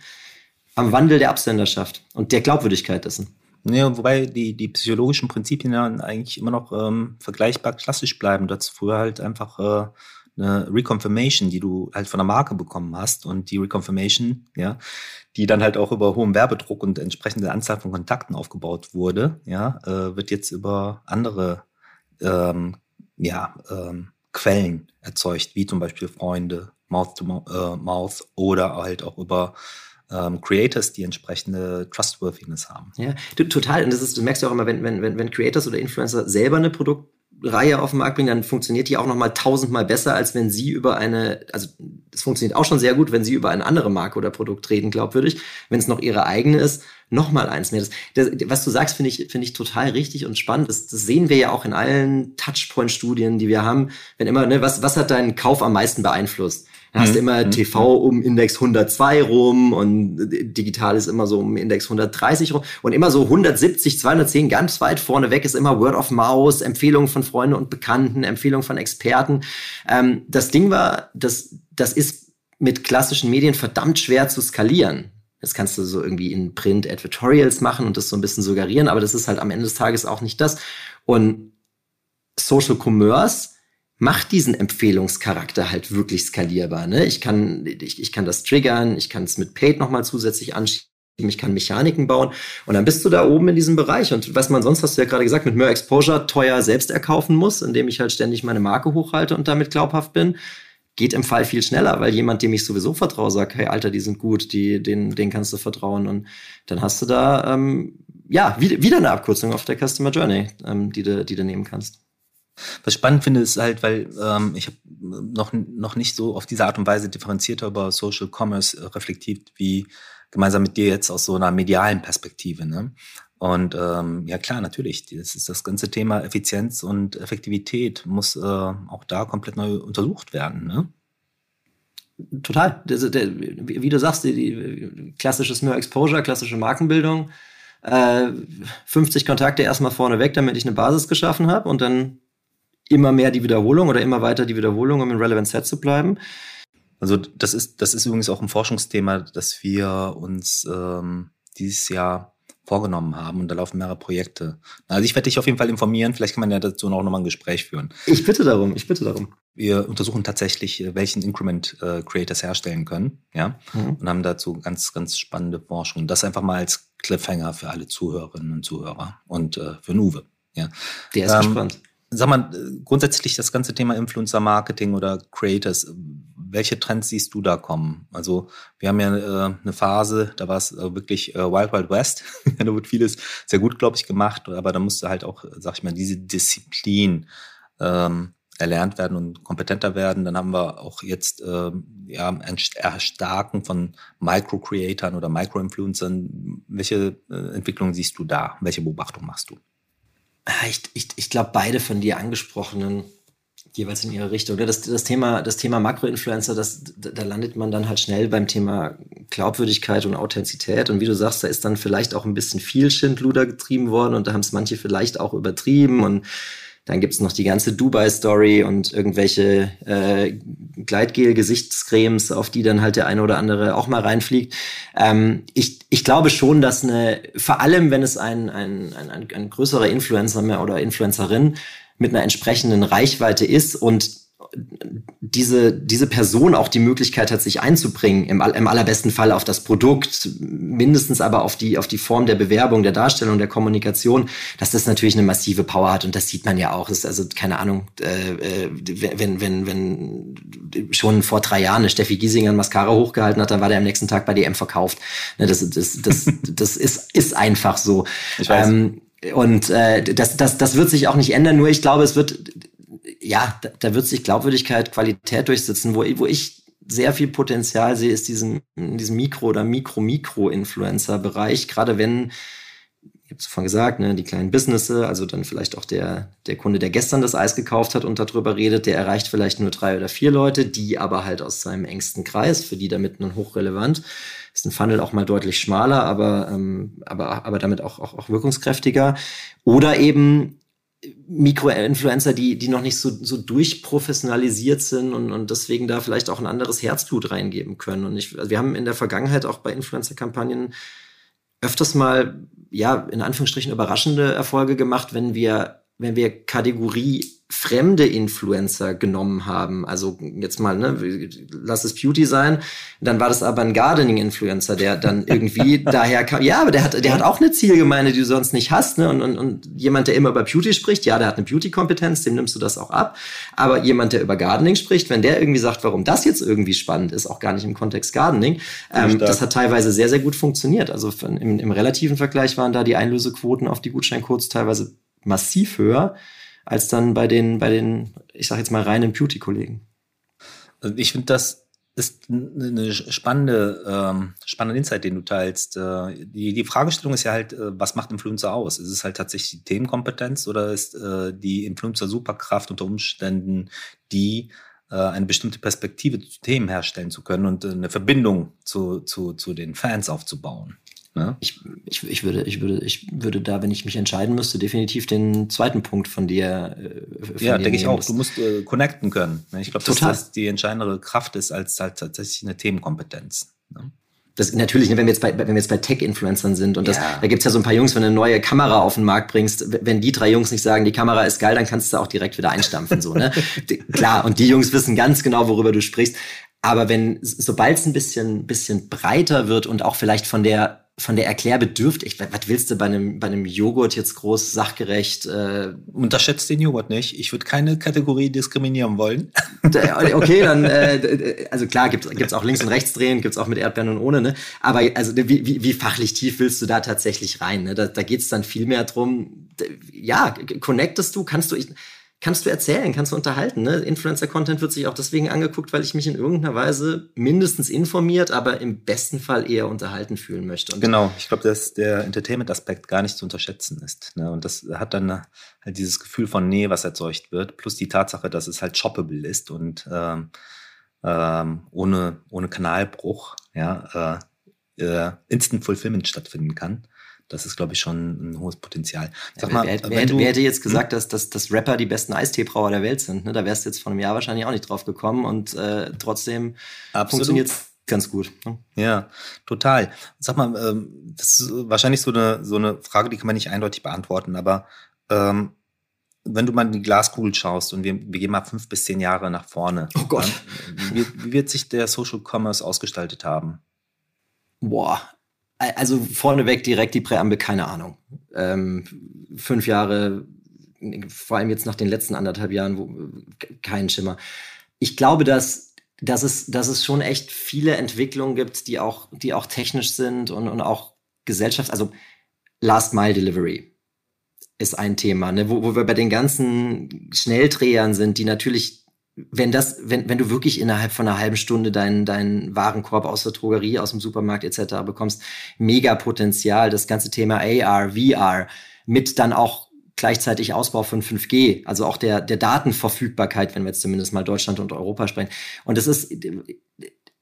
am Wandel der Absenderschaft und der Glaubwürdigkeit dessen. Ja, wobei die, die psychologischen Prinzipien ja eigentlich immer noch ähm, vergleichbar klassisch bleiben. Du hattest früher halt einfach äh, eine Reconfirmation, die du halt von der Marke bekommen hast und die Reconfirmation, ja, die dann halt auch über hohem Werbedruck und entsprechende Anzahl von Kontakten aufgebaut wurde, ja, äh, wird jetzt über andere ähm, ja, ähm, Quellen erzeugt, wie zum Beispiel Freunde, Mouth to äh, Mouth oder halt auch über ähm, Creators, die entsprechende Trustworthiness haben. Ja, total. Und das ist, du merkst ja auch immer, wenn, wenn, wenn, wenn Creators oder Influencer selber eine Produktreihe auf den Markt bringen, dann funktioniert die auch noch mal tausendmal besser, als wenn sie über eine, also es funktioniert auch schon sehr gut, wenn sie über eine andere Marke oder Produkt reden, glaubwürdig. Wenn es noch ihre eigene ist, noch mal eins mehr. Das, das, was du sagst, finde ich, finde ich total richtig und spannend. Das, das sehen wir ja auch in allen Touchpoint-Studien, die wir haben. Wenn immer, ne, was, was hat deinen Kauf am meisten beeinflusst? Dann hast du mhm. immer mhm. TV um Index 102 rum und digital ist immer so um Index 130 rum und immer so 170, 210 ganz weit vorne weg ist immer Word of Mouse, Empfehlungen von Freunden und Bekannten, Empfehlungen von Experten. Ähm, das Ding war, das, das ist mit klassischen Medien verdammt schwer zu skalieren. Das kannst du so irgendwie in Print Advertorials machen und das so ein bisschen suggerieren, aber das ist halt am Ende des Tages auch nicht das. Und Social Commerce macht diesen Empfehlungscharakter halt wirklich skalierbar. Ne? Ich, kann, ich, ich kann das triggern, ich kann es mit Paid nochmal zusätzlich anschieben, ich kann Mechaniken bauen und dann bist du da oben in diesem Bereich. Und was man sonst, hast du ja gerade gesagt, mit mehr Exposure teuer selbst erkaufen muss, indem ich halt ständig meine Marke hochhalte und damit glaubhaft bin, geht im Fall viel schneller, weil jemand, dem ich sowieso vertraue, sagt, hey Alter, die sind gut, die, den, den kannst du vertrauen. Und dann hast du da ähm, ja wieder eine Abkürzung auf der Customer Journey, ähm, die, du, die du nehmen kannst. Was ich spannend finde, ist halt, weil ähm, ich habe noch, noch nicht so auf diese Art und Weise differenzierter über Social Commerce äh, reflektiert, wie gemeinsam mit dir jetzt aus so einer medialen Perspektive. Ne? Und ähm, ja klar, natürlich, das ist das ganze Thema Effizienz und Effektivität muss äh, auch da komplett neu untersucht werden. Ne? Total. Der, der, wie du sagst, die, die, klassisches More Exposure, klassische Markenbildung. Äh, 50 Kontakte erstmal vorne weg, damit ich eine Basis geschaffen habe und dann immer mehr die Wiederholung oder immer weiter die Wiederholung, um in Relevant Set zu bleiben. Also das ist, das ist übrigens auch ein Forschungsthema, das wir uns ähm, dieses Jahr vorgenommen haben und da laufen mehrere Projekte. Also ich werde dich auf jeden Fall informieren, vielleicht kann man ja dazu auch nochmal ein Gespräch führen. Ich bitte darum, ich bitte darum. Wir untersuchen tatsächlich, äh, welchen Increment äh, Creators herstellen können, ja, mhm. und haben dazu ganz, ganz spannende Forschung. Das einfach mal als Cliffhanger für alle Zuhörerinnen und Zuhörer und äh, für Nuve. Ja. Der ist ähm, gespannt sag mal, grundsätzlich das ganze Thema Influencer Marketing oder Creators, welche Trends siehst du da kommen? Also wir haben ja äh, eine Phase, da war es äh, wirklich äh, Wild Wild West. da wird vieles sehr gut, glaube ich, gemacht, aber da musste halt auch, sag ich mal, diese Disziplin ähm, erlernt werden und kompetenter werden. Dann haben wir auch jetzt äh, ja, ein Erstarken von Micro-Creatern oder Micro-Influencern. Welche äh, Entwicklung siehst du da? Welche Beobachtung machst du? Ah, ich, ich, ich glaube, beide von dir angesprochenen jeweils in ihre Richtung. Das, das Thema, das Thema Makroinfluencer, das, da landet man dann halt schnell beim Thema Glaubwürdigkeit und Authentizität. Und wie du sagst, da ist dann vielleicht auch ein bisschen viel Schindluder getrieben worden und da haben es manche vielleicht auch übertrieben und dann gibt's noch die ganze Dubai-Story und irgendwelche äh, Gleitgel-Gesichtscremes, auf die dann halt der eine oder andere auch mal reinfliegt. Ähm, ich, ich glaube schon, dass eine, vor allem wenn es ein, ein, ein, ein, größerer Influencer mehr oder Influencerin mit einer entsprechenden Reichweite ist und diese, diese Person auch die Möglichkeit hat, sich einzubringen, im, im allerbesten Fall auf das Produkt, mindestens aber auf die, auf die Form der Bewerbung, der Darstellung, der Kommunikation, dass das natürlich eine massive Power hat und das sieht man ja auch. Das ist also, keine Ahnung, äh, äh wenn, wenn, wenn schon vor drei Jahren eine Steffi Giesinger ein Mascara hochgehalten hat, dann war der am nächsten Tag bei DM verkauft. Ne, das, das, das, das ist, ist einfach so. Ich weiß. Ähm, und äh, das, das, das wird sich auch nicht ändern, nur ich glaube, es wird ja, da, da, wird sich Glaubwürdigkeit, Qualität durchsetzen. Wo, wo ich sehr viel Potenzial sehe, ist diesen, in diesem Mikro- oder Mikro-Mikro-Influencer-Bereich. Gerade wenn, ich habe es vorhin gesagt, ne, die kleinen Businesses, also dann vielleicht auch der, der Kunde, der gestern das Eis gekauft hat und darüber redet, der erreicht vielleicht nur drei oder vier Leute, die aber halt aus seinem engsten Kreis, für die damit nun hochrelevant. Ist ein Funnel auch mal deutlich schmaler, aber, ähm, aber, aber damit auch, auch, auch wirkungskräftiger. Oder eben Mikroinfluencer, die, die noch nicht so, so durchprofessionalisiert sind und, und deswegen da vielleicht auch ein anderes Herzblut reingeben können. Und ich, also wir haben in der Vergangenheit auch bei Influencer-Kampagnen öfters mal, ja, in Anführungsstrichen überraschende Erfolge gemacht, wenn wir, wenn wir Kategorie fremde Influencer genommen haben. Also jetzt mal, ne, lass es Beauty sein. Dann war das aber ein Gardening-Influencer, der dann irgendwie daher kam. Ja, aber der hat, der hat auch eine Zielgemeinde, die du sonst nicht hast. Ne? Und, und, und jemand, der immer über Beauty spricht, ja, der hat eine Beauty-Kompetenz, dem nimmst du das auch ab. Aber jemand, der über Gardening spricht, wenn der irgendwie sagt, warum das jetzt irgendwie spannend ist, auch gar nicht im Kontext Gardening, ähm, das hat teilweise sehr, sehr gut funktioniert. Also im, im relativen Vergleich waren da die Einlösequoten auf die Gutscheincodes teilweise massiv höher als dann bei den, bei den, ich sag jetzt mal, reinen Beauty-Kollegen. Also ich finde, das ist eine spannende, ähm, spannende Insight, den du teilst. Äh, die, die Fragestellung ist ja halt, äh, was macht Influencer aus? Ist es halt tatsächlich die Themenkompetenz oder ist äh, die Influencer-Superkraft unter Umständen die, äh, eine bestimmte Perspektive zu Themen herstellen zu können und äh, eine Verbindung zu, zu, zu den Fans aufzubauen? Ne? Ich, ich, ich, würde, ich, würde, ich würde da, wenn ich mich entscheiden müsste, definitiv den zweiten Punkt von dir. Äh, von ja, denke ich auch. Du musst äh, connecten können. Ne? Ich glaube, dass das die entscheidende Kraft ist als, als tatsächlich eine Themenkompetenz. Ne? Das natürlich, ne, wenn wir jetzt bei, wenn wir jetzt bei Tech-Influencern sind und das, ja. da gibt's ja so ein paar Jungs, wenn du eine neue Kamera auf den Markt bringst, wenn die drei Jungs nicht sagen, die Kamera ist geil, dann kannst du auch direkt wieder einstampfen, so, ne? Klar, und die Jungs wissen ganz genau, worüber du sprichst. Aber wenn, sobald es ein bisschen, bisschen breiter wird und auch vielleicht von der von der Erklärbedürftig. Was willst du bei einem, bei einem Joghurt jetzt groß sachgerecht? Äh Unterschätzt den Joghurt nicht. Ich würde keine Kategorie diskriminieren wollen. okay, dann, äh, also klar, gibt es auch links und rechts drehen, gibt's auch mit Erdbeeren und ohne, ne? Aber also wie, wie, wie fachlich tief willst du da tatsächlich rein? Ne? Da, da geht's dann viel mehr drum, ja, connectest du, kannst du, ich, kannst du erzählen, kannst du unterhalten. Ne? Influencer-Content wird sich auch deswegen angeguckt, weil ich mich in irgendeiner Weise mindestens informiert, aber im besten Fall eher unterhalten fühlen möchte. Und genau, ich glaube, dass der Entertainment-Aspekt gar nicht zu unterschätzen ist. Ne? Und das hat dann halt dieses Gefühl von Nähe, was erzeugt wird, plus die Tatsache, dass es halt shoppable ist und ähm, ähm, ohne, ohne Kanalbruch ja, äh, äh, Instant Fulfillment stattfinden kann das ist, glaube ich, schon ein hohes Potenzial. Sag mal, wer, wer, du, wer hätte jetzt hm? gesagt, dass, dass, dass Rapper die besten Eisteebrauer der Welt sind? Ne? Da wärst du jetzt vor einem Jahr wahrscheinlich auch nicht drauf gekommen und äh, trotzdem funktioniert es ganz gut. Ne? Ja, total. Sag mal, ähm, das ist wahrscheinlich so eine, so eine Frage, die kann man nicht eindeutig beantworten, aber ähm, wenn du mal in die Glaskugel schaust und wir, wir gehen mal fünf bis zehn Jahre nach vorne. Oh Gott. Wie, wie wird sich der Social Commerce ausgestaltet haben? Boah, also vorneweg direkt die Präambel, keine Ahnung. Ähm, fünf Jahre, vor allem jetzt nach den letzten anderthalb Jahren, wo, kein Schimmer. Ich glaube, dass, dass, es, dass es schon echt viele Entwicklungen gibt, die auch, die auch technisch sind und, und auch Gesellschaft, also Last Mile Delivery. ist ein Thema, ne? wo, wo wir bei den ganzen Schnelldrehern sind, die natürlich wenn das, wenn, wenn du wirklich innerhalb von einer halben Stunde deinen, deinen Warenkorb aus der Drogerie, aus dem Supermarkt etc. bekommst, mega Potenzial. Das ganze Thema AR, VR mit dann auch gleichzeitig Ausbau von 5G, also auch der, der Datenverfügbarkeit, wenn wir jetzt zumindest mal Deutschland und Europa sprechen. Und das ist,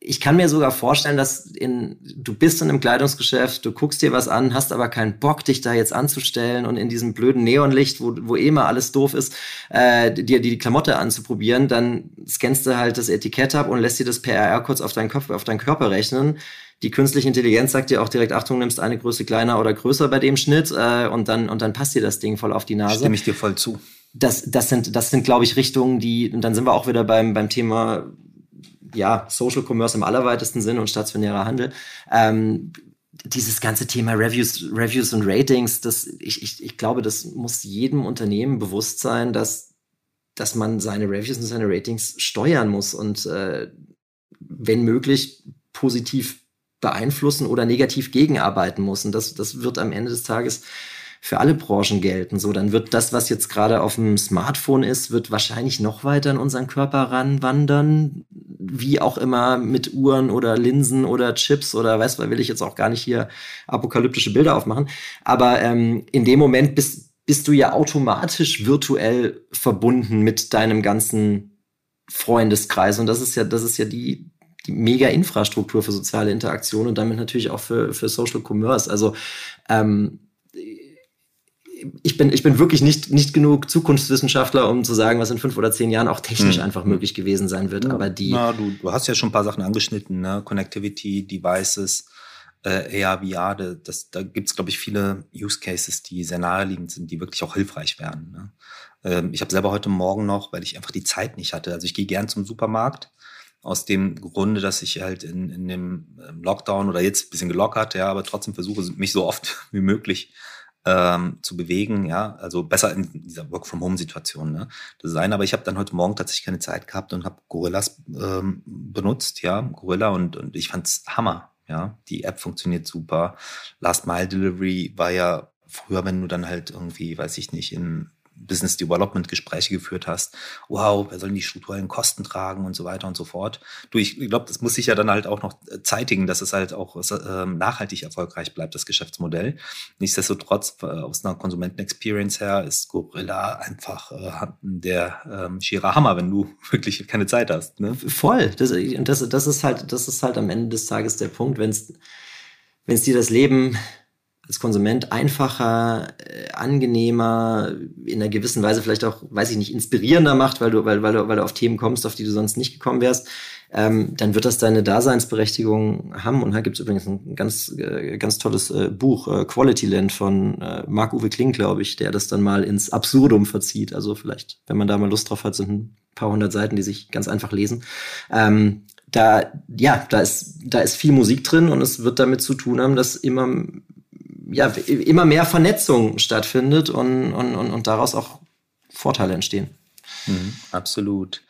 ich kann mir sogar vorstellen, dass in, du bist in einem Kleidungsgeschäft, du guckst dir was an, hast aber keinen Bock, dich da jetzt anzustellen und in diesem blöden Neonlicht, wo, wo eh mal alles doof ist, äh, dir die Klamotte anzuprobieren, dann scannst du halt das Etikett ab und lässt dir das PRR kurz auf deinen Kopf, auf deinen Körper rechnen. Die künstliche Intelligenz sagt dir auch direkt, Achtung, nimmst eine Größe kleiner oder größer bei dem Schnitt äh, und dann und dann passt dir das Ding voll auf die Nase. Stimme ich dir voll zu. Das, das sind, das sind, glaube ich, Richtungen, die, und dann sind wir auch wieder beim, beim Thema ja, Social Commerce im allerweitesten Sinn und stationärer Handel. Ähm, dieses ganze Thema Reviews, Reviews und Ratings, das, ich, ich, ich glaube, das muss jedem Unternehmen bewusst sein, dass, dass man seine Reviews und seine Ratings steuern muss und äh, wenn möglich positiv beeinflussen oder negativ gegenarbeiten muss. Und das, das wird am Ende des Tages für alle Branchen gelten. So, dann wird das, was jetzt gerade auf dem Smartphone ist, wird wahrscheinlich noch weiter in unseren Körper ranwandern. Wie auch immer mit Uhren oder Linsen oder Chips oder weiß, was will ich jetzt auch gar nicht hier apokalyptische Bilder aufmachen. Aber ähm, in dem Moment bist, bist du ja automatisch virtuell verbunden mit deinem ganzen Freundeskreis. Und das ist ja, das ist ja die, die mega Infrastruktur für soziale Interaktion und damit natürlich auch für, für Social Commerce. Also ähm, ich bin, ich bin wirklich nicht, nicht genug Zukunftswissenschaftler, um zu sagen, was in fünf oder zehn Jahren auch technisch hm. einfach möglich gewesen sein wird. Aber die. Na, du, du hast ja schon ein paar Sachen angeschnitten, ne? Connectivity, Devices, äh, AR, VR, das, da gibt es, glaube ich, viele Use Cases, die sehr naheliegend sind, die wirklich auch hilfreich werden. Ne? Ähm, ich habe selber heute Morgen noch, weil ich einfach die Zeit nicht hatte. Also ich gehe gern zum Supermarkt aus dem Grunde, dass ich halt in, in dem ähm, Lockdown oder jetzt ein bisschen gelockert, ja, aber trotzdem versuche, mich so oft wie möglich ähm, zu bewegen, ja, also besser in dieser Work-from-Home-Situation ne, zu sein. Aber ich habe dann heute Morgen tatsächlich keine Zeit gehabt und habe Gorillas ähm, benutzt, ja, Gorilla und, und ich fand's Hammer, ja. Die App funktioniert super. Last Mile Delivery war ja früher, wenn du dann halt irgendwie, weiß ich nicht, in Business Development Gespräche geführt hast. Wow, wer soll die strukturellen Kosten tragen und so weiter und so fort. Du, ich glaube, das muss sich ja dann halt auch noch äh, zeitigen, dass es halt auch äh, nachhaltig erfolgreich bleibt, das Geschäftsmodell. Nichtsdestotrotz, äh, aus einer Konsumenten-Experience her, ist Gorilla einfach äh, der ähm, schierer Hammer, wenn du wirklich keine Zeit hast. Ne? Voll. Das, das, das, ist halt, das ist halt am Ende des Tages der Punkt, wenn es dir das Leben als Konsument einfacher, äh, angenehmer, in einer gewissen Weise vielleicht auch, weiß ich nicht, inspirierender macht, weil du, weil, weil, du, weil du auf Themen kommst, auf die du sonst nicht gekommen wärst, ähm, dann wird das deine Daseinsberechtigung haben. Und da gibt es übrigens ein ganz, äh, ganz tolles äh, Buch, äh, Quality Land von äh, Marc-Uwe Kling, glaube ich, der das dann mal ins Absurdum verzieht. Also vielleicht, wenn man da mal Lust drauf hat, sind ein paar hundert Seiten, die sich ganz einfach lesen. Ähm, da, ja, da ist, da ist viel Musik drin und es wird damit zu tun haben, dass immer ja, immer mehr Vernetzung stattfindet und, und, und, und daraus auch Vorteile entstehen. Mhm, absolut.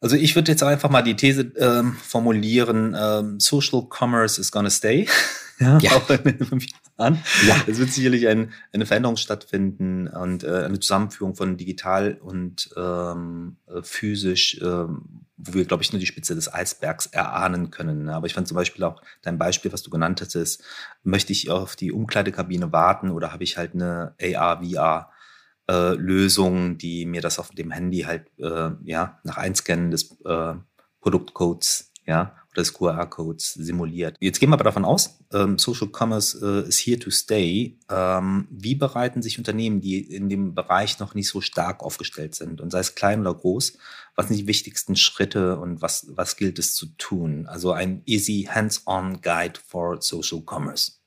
Also ich würde jetzt einfach mal die These ähm, formulieren, ähm, Social Commerce is gonna stay. ja, ja. Auch in fünf Jahren. Ja. Es wird sicherlich ein, eine Veränderung stattfinden und äh, eine Zusammenführung von digital und ähm, äh, physisch, ähm, wo wir, glaube ich, nur die Spitze des Eisbergs erahnen können. Aber ich fand zum Beispiel auch dein Beispiel, was du genannt hattest, möchte ich auf die Umkleidekabine warten oder habe ich halt eine AR, VR äh, Lösung, die mir das auf dem Handy halt äh, ja nach Einscannen des äh, Produktcodes ja des QR-Codes simuliert. Jetzt gehen wir aber davon aus, ähm, Social Commerce äh, ist here to stay. Ähm, wie bereiten sich Unternehmen, die in dem Bereich noch nicht so stark aufgestellt sind und sei es klein oder groß, was sind die wichtigsten Schritte und was was gilt es zu tun? Also ein easy hands-on Guide for Social Commerce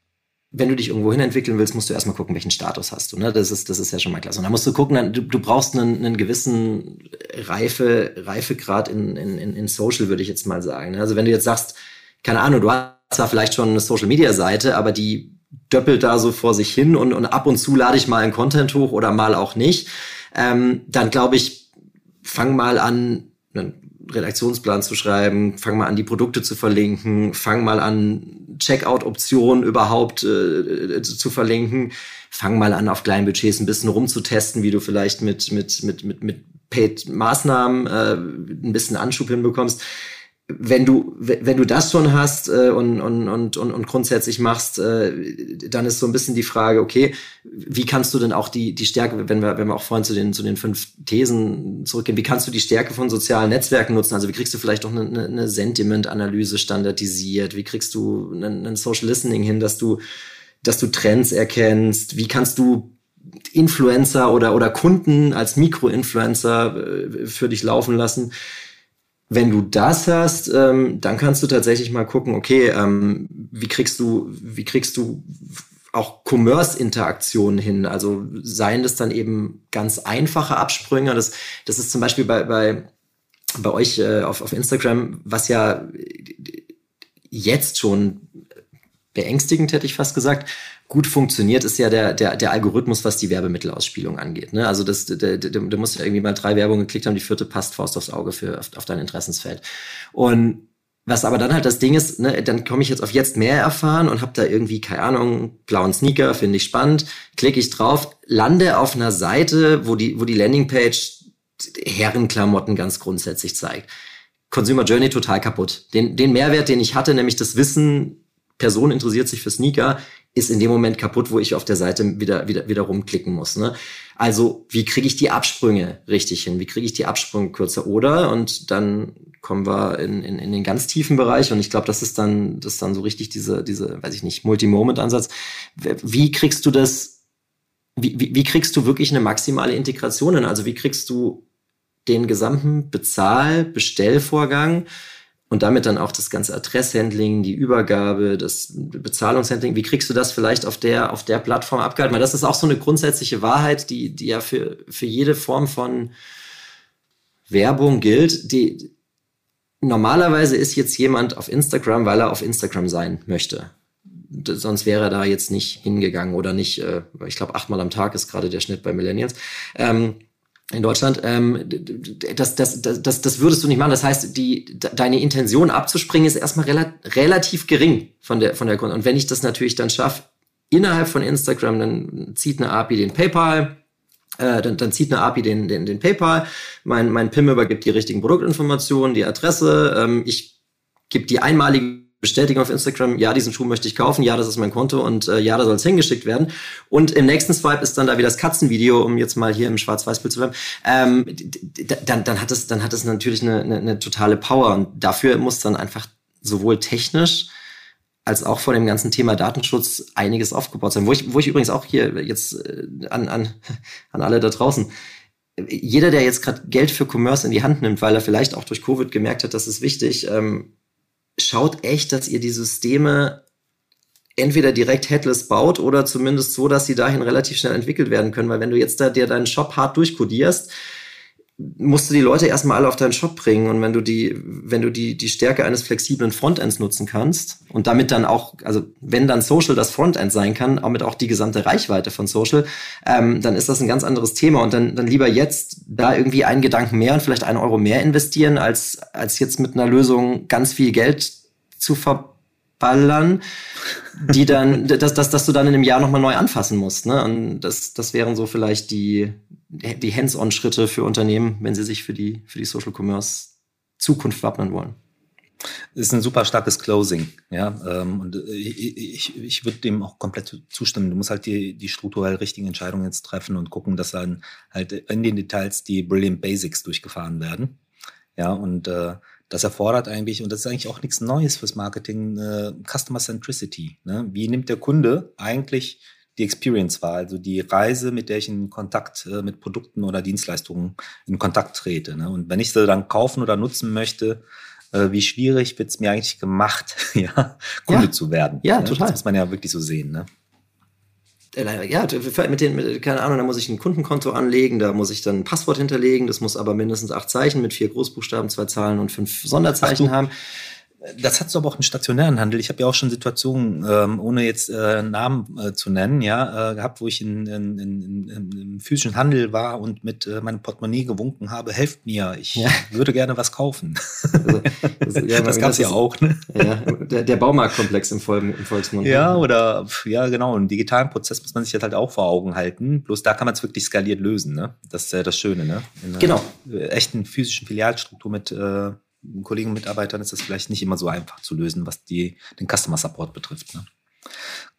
wenn du dich irgendwo hin entwickeln willst, musst du erstmal gucken, welchen Status hast du. Ne? Das, ist, das ist ja schon mal klasse. Und dann musst du gucken, du, du brauchst einen, einen gewissen Reife, Reifegrad in, in, in Social, würde ich jetzt mal sagen. Ne? Also wenn du jetzt sagst, keine Ahnung, du hast zwar vielleicht schon eine Social-Media-Seite, aber die döppelt da so vor sich hin und, und ab und zu lade ich mal einen Content hoch oder mal auch nicht, ähm, dann glaube ich, fang mal an, einen Redaktionsplan zu schreiben, fang mal an, die Produkte zu verlinken, fang mal an, Checkout-Option überhaupt äh, zu verlinken. Fang mal an, auf kleinen Budgets ein bisschen rumzutesten, wie du vielleicht mit, mit, mit, mit, mit Paid-Maßnahmen äh, ein bisschen Anschub hinbekommst wenn du wenn du das schon hast äh, und, und, und, und, grundsätzlich machst, äh, dann ist so ein bisschen die Frage, okay, wie kannst du denn auch die die Stärke, wenn wir wenn wir auch vorhin zu den zu den fünf Thesen zurückgehen, wie kannst du die Stärke von sozialen Netzwerken nutzen? Also wie kriegst du vielleicht auch eine, eine Sentiment-Analyse standardisiert? Wie kriegst du einen, einen Social Listening hin, dass du dass du Trends erkennst? Wie kannst du Influencer oder oder Kunden als Mikroinfluencer äh, für dich laufen lassen? Wenn du das hast, ähm, dann kannst du tatsächlich mal gucken, okay, ähm, wie kriegst du, wie kriegst du auch Commerce-Interaktionen hin? Also seien das dann eben ganz einfache Absprünge. Das, das ist zum Beispiel bei, bei, bei euch äh, auf, auf Instagram, was ja jetzt schon beängstigend, hätte ich fast gesagt, gut funktioniert, ist ja der, der, der Algorithmus, was die Werbemittelausspielung angeht. Ne? Also das, der, der, der muss ja irgendwie mal drei Werbungen geklickt haben, die vierte passt Faust aufs Auge für auf, auf dein Interessensfeld. Und was aber dann halt das Ding ist, ne, dann komme ich jetzt auf jetzt mehr erfahren und habe da irgendwie, keine Ahnung, blauen Sneaker, finde ich spannend, klicke ich drauf, lande auf einer Seite, wo die, wo die Landingpage Herrenklamotten ganz grundsätzlich zeigt. Consumer Journey total kaputt. Den, den Mehrwert, den ich hatte, nämlich das Wissen, Person interessiert sich für Sneaker, ist in dem Moment kaputt, wo ich auf der Seite wieder, wieder, wieder rumklicken muss. Ne? Also, wie kriege ich die Absprünge richtig hin? Wie kriege ich die Absprünge kürzer? Oder, und dann kommen wir in, in, in den ganz tiefen Bereich, und ich glaube, das ist dann, das ist dann so richtig diese, diese, weiß ich nicht, Multi-Moment-Ansatz. Wie kriegst du das, wie, wie, wie kriegst du wirklich eine maximale Integration hin? Also, wie kriegst du den gesamten Bezahl-, Bestellvorgang und damit dann auch das ganze Adresshandling, die Übergabe, das Bezahlungshandling. Wie kriegst du das vielleicht auf der, auf der Plattform abgehalten? Weil das ist auch so eine grundsätzliche Wahrheit, die, die ja für, für jede Form von Werbung gilt. Die, normalerweise ist jetzt jemand auf Instagram, weil er auf Instagram sein möchte. Sonst wäre er da jetzt nicht hingegangen oder nicht, äh, ich glaube, achtmal am Tag ist gerade der Schnitt bei Millennials. Ähm, in Deutschland, ähm, das, das, das, das, würdest du nicht machen. Das heißt, die, deine Intention abzuspringen ist erstmal rela relativ gering von der, von der Kunde. Und wenn ich das natürlich dann schaffe, innerhalb von Instagram, dann zieht eine API den PayPal, äh, dann, dann zieht eine API den, den, den PayPal, mein, mein PIM übergibt die richtigen Produktinformationen, die Adresse, ähm, ich gebe die einmalige Bestätigung auf Instagram, ja, diesen Schuh möchte ich kaufen, ja, das ist mein Konto und äh, ja, da soll es hingeschickt werden. Und im nächsten Swipe ist dann da wieder das Katzenvideo, um jetzt mal hier im Schwarz-Weiß-Bild zu bleiben. Ähm, dann, dann, hat es, dann hat es natürlich eine, eine, eine totale Power und dafür muss dann einfach sowohl technisch als auch vor dem ganzen Thema Datenschutz einiges aufgebaut sein. Wo ich, wo ich übrigens auch hier jetzt äh, an, an, an alle da draußen jeder, der jetzt gerade Geld für Commerce in die Hand nimmt, weil er vielleicht auch durch Covid gemerkt hat, das ist wichtig, ähm, schaut echt, dass ihr die Systeme entweder direkt headless baut oder zumindest so, dass sie dahin relativ schnell entwickelt werden können. Weil wenn du jetzt da dir deinen Shop hart durchkodierst, musst du die Leute erstmal alle auf deinen Shop bringen. Und wenn du die, wenn du die, die Stärke eines flexiblen Frontends nutzen kannst und damit dann auch, also wenn dann Social das Frontend sein kann, auch mit auch die gesamte Reichweite von Social, ähm, dann ist das ein ganz anderes Thema. Und dann, dann lieber jetzt da irgendwie einen Gedanken mehr und vielleicht einen Euro mehr investieren, als, als jetzt mit einer Lösung ganz viel Geld zu verballern, die dann, dass, dass, dass du dann in einem Jahr nochmal neu anfassen musst. Ne? Und das, das wären so vielleicht die, die Hands-on-Schritte für Unternehmen, wenn sie sich für die, für die Social Commerce Zukunft wappnen wollen. Das ist ein super starkes Closing, ja. Ähm, und äh, ich, ich, würde dem auch komplett zustimmen. Du musst halt die, die strukturell richtigen Entscheidungen jetzt treffen und gucken, dass dann halt in den Details die Brilliant Basics durchgefahren werden. Ja, und äh, das erfordert eigentlich, und das ist eigentlich auch nichts Neues fürs Marketing, äh, Customer Centricity. Ne? Wie nimmt der Kunde eigentlich die Experience wahr, also die Reise, mit der ich in Kontakt äh, mit Produkten oder Dienstleistungen in Kontakt trete. Ne? Und wenn ich sie dann kaufen oder nutzen möchte, äh, wie schwierig wird es mir eigentlich gemacht, ja, Kunde ja. zu werden. Ja, ne? total. Das muss man ja wirklich so sehen. Ne? Äh, ja, mit den, mit, keine Ahnung, da muss ich ein Kundenkonto anlegen, da muss ich dann ein Passwort hinterlegen, das muss aber mindestens acht Zeichen mit vier Großbuchstaben, zwei Zahlen und fünf Sonderzeichen haben. Das hast du aber auch im stationären Handel. Ich habe ja auch schon Situationen, ähm, ohne jetzt äh, Namen äh, zu nennen, ja, äh, gehabt, wo ich in, in, in, in, im physischen Handel war und mit äh, meinem Portemonnaie gewunken habe, helft mir, ich ja. würde gerne was kaufen. Also, also, ja, das gab es ja auch, ne? Ja, der, der Baumarktkomplex im, Vol im Volksmund. Ja, oder ja, genau. Einen digitalen Prozess muss man sich halt auch vor Augen halten. Bloß da kann man es wirklich skaliert lösen, ne? Das ist ja das Schöne, ne? In genau. echten physischen Filialstruktur mit äh, Kollegen und Mitarbeitern ist das vielleicht nicht immer so einfach zu lösen, was die, den Customer Support betrifft. Ne?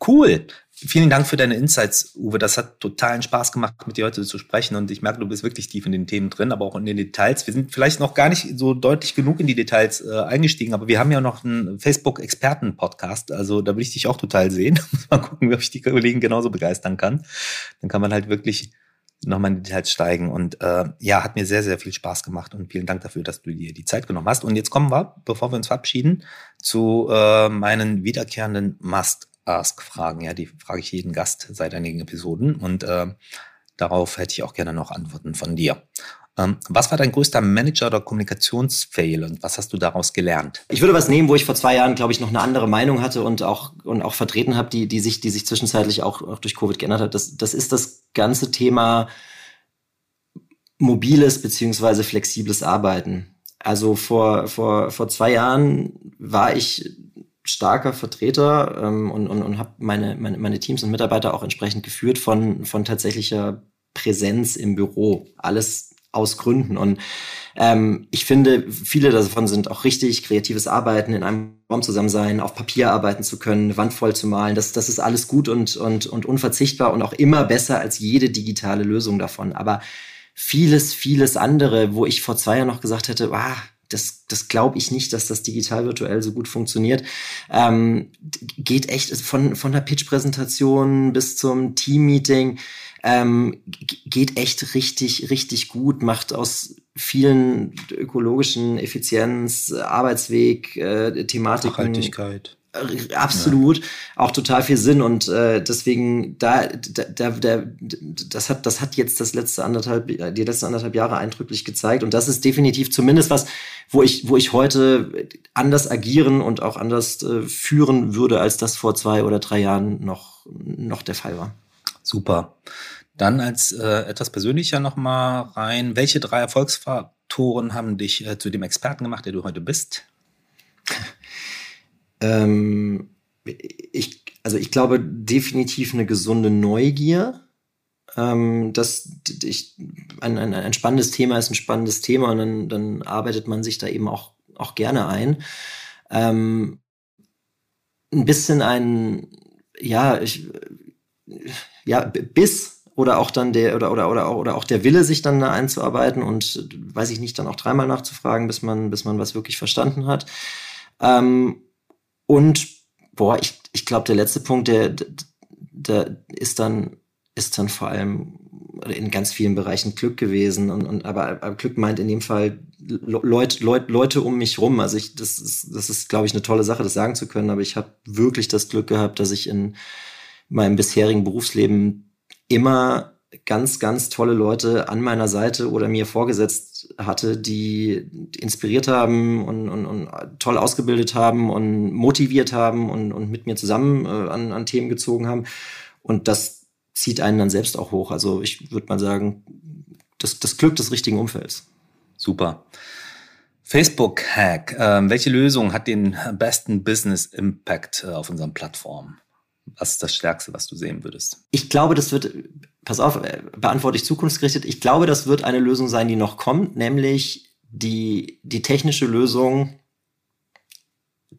Cool. Vielen Dank für deine Insights, Uwe. Das hat totalen Spaß gemacht, mit dir heute zu sprechen. Und ich merke, du bist wirklich tief in den Themen drin, aber auch in den Details. Wir sind vielleicht noch gar nicht so deutlich genug in die Details äh, eingestiegen, aber wir haben ja noch einen Facebook-Experten-Podcast. Also da will ich dich auch total sehen. Mal gucken, ob ich die Kollegen genauso begeistern kann. Dann kann man halt wirklich nochmal in die Details steigen. Und äh, ja, hat mir sehr, sehr viel Spaß gemacht und vielen Dank dafür, dass du dir die Zeit genommen hast. Und jetzt kommen wir, bevor wir uns verabschieden, zu äh, meinen wiederkehrenden Must-Ask-Fragen. Ja, die frage ich jeden Gast seit einigen Episoden und äh, darauf hätte ich auch gerne noch Antworten von dir. Ähm, was war dein größter Manager- oder Kommunikationsfail und was hast du daraus gelernt? Ich würde was nehmen, wo ich vor zwei Jahren, glaube ich, noch eine andere Meinung hatte und auch, und auch vertreten habe, die, die, sich, die sich zwischenzeitlich auch, auch durch Covid geändert hat. Das, das ist das ganze Thema mobiles beziehungsweise flexibles Arbeiten. Also vor, vor, vor zwei Jahren war ich starker Vertreter ähm, und, und, und habe meine, meine, meine Teams und Mitarbeiter auch entsprechend geführt von, von tatsächlicher Präsenz im Büro. Alles aus Gründen. Und ähm, ich finde, viele davon sind auch richtig, kreatives Arbeiten, in einem Raum zusammen sein, auf Papier arbeiten zu können, eine Wand voll zu malen. Das, das ist alles gut und, und, und unverzichtbar und auch immer besser als jede digitale Lösung davon. Aber vieles, vieles andere, wo ich vor zwei Jahren noch gesagt hätte, ah, das, das glaube ich nicht, dass das digital virtuell so gut funktioniert. Ähm, geht echt von, von der Pitch-Präsentation bis zum Team-Meeting ähm, geht echt richtig, richtig gut, macht aus vielen ökologischen Effizienz, Arbeitsweg, äh, Thematiken. Nachhaltigkeit. Äh, absolut, ja. auch total viel Sinn und äh, deswegen da, da, da, das hat, das hat jetzt das letzte anderthalb, die letzten anderthalb Jahre eindrücklich gezeigt und das ist definitiv zumindest was, wo ich, wo ich heute anders agieren und auch anders äh, führen würde, als das vor zwei oder drei Jahren noch, noch der Fall war. Super. Dann als äh, etwas persönlicher nochmal rein. Welche drei Erfolgsfaktoren haben dich äh, zu dem Experten gemacht, der du heute bist? ähm, ich, also ich glaube definitiv eine gesunde Neugier. Ähm, dass ich, ein, ein, ein spannendes Thema ist ein spannendes Thema und dann, dann arbeitet man sich da eben auch, auch gerne ein. Ähm, ein bisschen ein, ja, ich, ja, Biss oder auch dann der oder oder oder oder auch der Wille, sich dann da einzuarbeiten und weiß ich nicht, dann auch dreimal nachzufragen, bis man bis man was wirklich verstanden hat. Ähm, und boah, ich, ich glaube, der letzte Punkt, der, der ist dann ist dann vor allem in ganz vielen Bereichen Glück gewesen und, und aber, aber Glück meint in dem Fall Leute Leute Leute um mich rum. Also ich das ist das ist glaube ich eine tolle Sache, das sagen zu können. Aber ich habe wirklich das Glück gehabt, dass ich in meinem bisherigen Berufsleben immer ganz, ganz tolle Leute an meiner Seite oder mir vorgesetzt hatte, die inspiriert haben und, und, und toll ausgebildet haben und motiviert haben und, und mit mir zusammen äh, an, an Themen gezogen haben. Und das zieht einen dann selbst auch hoch. Also ich würde mal sagen, das, das Glück des richtigen Umfelds. Super. Facebook-Hack. Ähm, welche Lösung hat den besten Business Impact äh, auf unseren Plattformen? Was ist das Stärkste, was du sehen würdest? Ich glaube, das wird, pass auf, äh, beantworte ich zukunftsgerichtet. Ich glaube, das wird eine Lösung sein, die noch kommt, nämlich die, die technische Lösung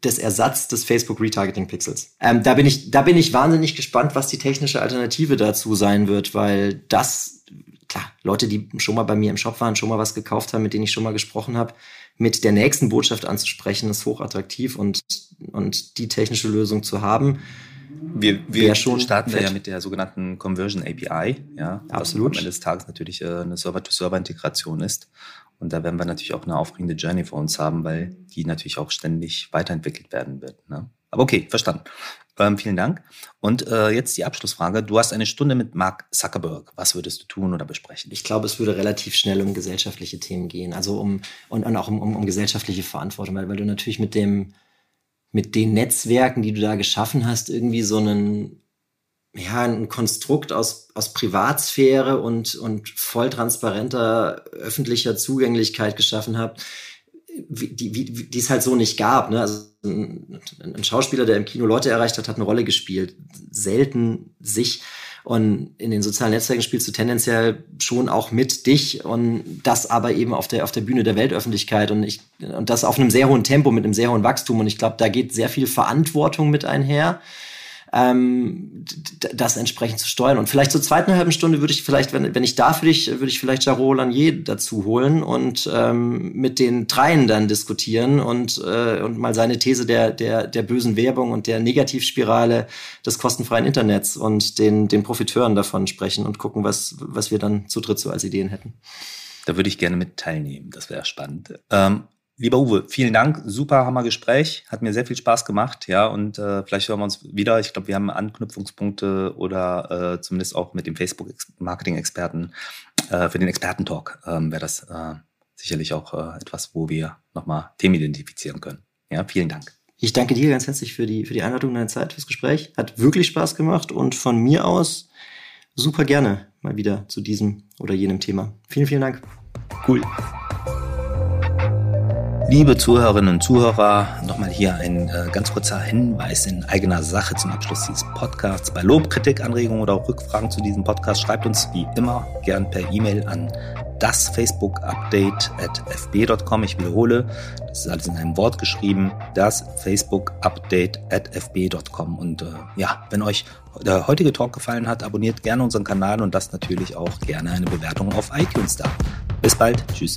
des Ersatz des Facebook Retargeting Pixels. Ähm, da bin ich, da bin ich wahnsinnig gespannt, was die technische Alternative dazu sein wird, weil das, klar, Leute, die schon mal bei mir im Shop waren, schon mal was gekauft haben, mit denen ich schon mal gesprochen habe, mit der nächsten Botschaft anzusprechen, ist hochattraktiv und, und die technische Lösung zu haben, wir, wir schon starten ja mit der sogenannten Conversion API, ja, absolut. Was am Ende des Tages natürlich äh, eine Server-to-Server-Integration ist. Und da werden wir natürlich auch eine aufregende Journey für uns haben, weil die natürlich auch ständig weiterentwickelt werden wird. Ne? Aber okay, verstanden. Ähm, vielen Dank. Und äh, jetzt die Abschlussfrage. Du hast eine Stunde mit Mark Zuckerberg. Was würdest du tun oder besprechen? Ich glaube, es würde relativ schnell um gesellschaftliche Themen gehen. Also um und, und auch um, um, um gesellschaftliche Verantwortung, weil, weil du natürlich mit dem mit den Netzwerken, die du da geschaffen hast, irgendwie so einen, ja, ein Konstrukt aus, aus Privatsphäre und, und voll transparenter öffentlicher Zugänglichkeit geschaffen habt, die, wie, die es halt so nicht gab. Ne? Also ein, ein Schauspieler, der im Kino Leute erreicht hat, hat eine Rolle gespielt. Selten sich. Und in den sozialen Netzwerken spielst du tendenziell schon auch mit dich und das aber eben auf der, auf der Bühne der Weltöffentlichkeit und ich, und das auf einem sehr hohen Tempo, mit einem sehr hohen Wachstum. Und ich glaube, da geht sehr viel Verantwortung mit einher ähm, das entsprechend zu steuern. Und vielleicht zur zweiten halben Stunde würde ich vielleicht, wenn, wenn ich da für dich, würde ich vielleicht Jarot Lanier dazu holen und ähm, mit den dreien dann diskutieren und, äh, und mal seine These der, der, der bösen Werbung und der Negativspirale des kostenfreien Internets und den, den Profiteuren davon sprechen und gucken, was, was wir dann zu dritt so als Ideen hätten. Da würde ich gerne mit teilnehmen. Das wäre spannend. Ähm, Lieber Uwe, vielen Dank. Super Hammer Gespräch. Hat mir sehr viel Spaß gemacht. Ja, und äh, vielleicht hören wir uns wieder. Ich glaube, wir haben Anknüpfungspunkte oder äh, zumindest auch mit dem Facebook-Marketing-Experten äh, für den Expertentalk ähm, wäre das äh, sicherlich auch äh, etwas, wo wir nochmal Themen identifizieren können. Ja, vielen Dank. Ich danke dir ganz herzlich für die, für die Einladung, deine Zeit, fürs Gespräch. Hat wirklich Spaß gemacht und von mir aus super gerne mal wieder zu diesem oder jenem Thema. Vielen, vielen Dank. Cool. Liebe Zuhörerinnen und Zuhörer, nochmal hier ein äh, ganz kurzer Hinweis in eigener Sache zum Abschluss dieses Podcasts. Bei Lob, Kritik, Anregungen oder auch Rückfragen zu diesem Podcast schreibt uns wie immer gern per E-Mail an das Facebook Update at fb.com. Ich wiederhole, das ist alles in einem Wort geschrieben, das Facebook Update at fb.com. Und äh, ja, wenn euch der heutige Talk gefallen hat, abonniert gerne unseren Kanal und lasst natürlich auch gerne eine Bewertung auf iTunes da. Bis bald. Tschüss.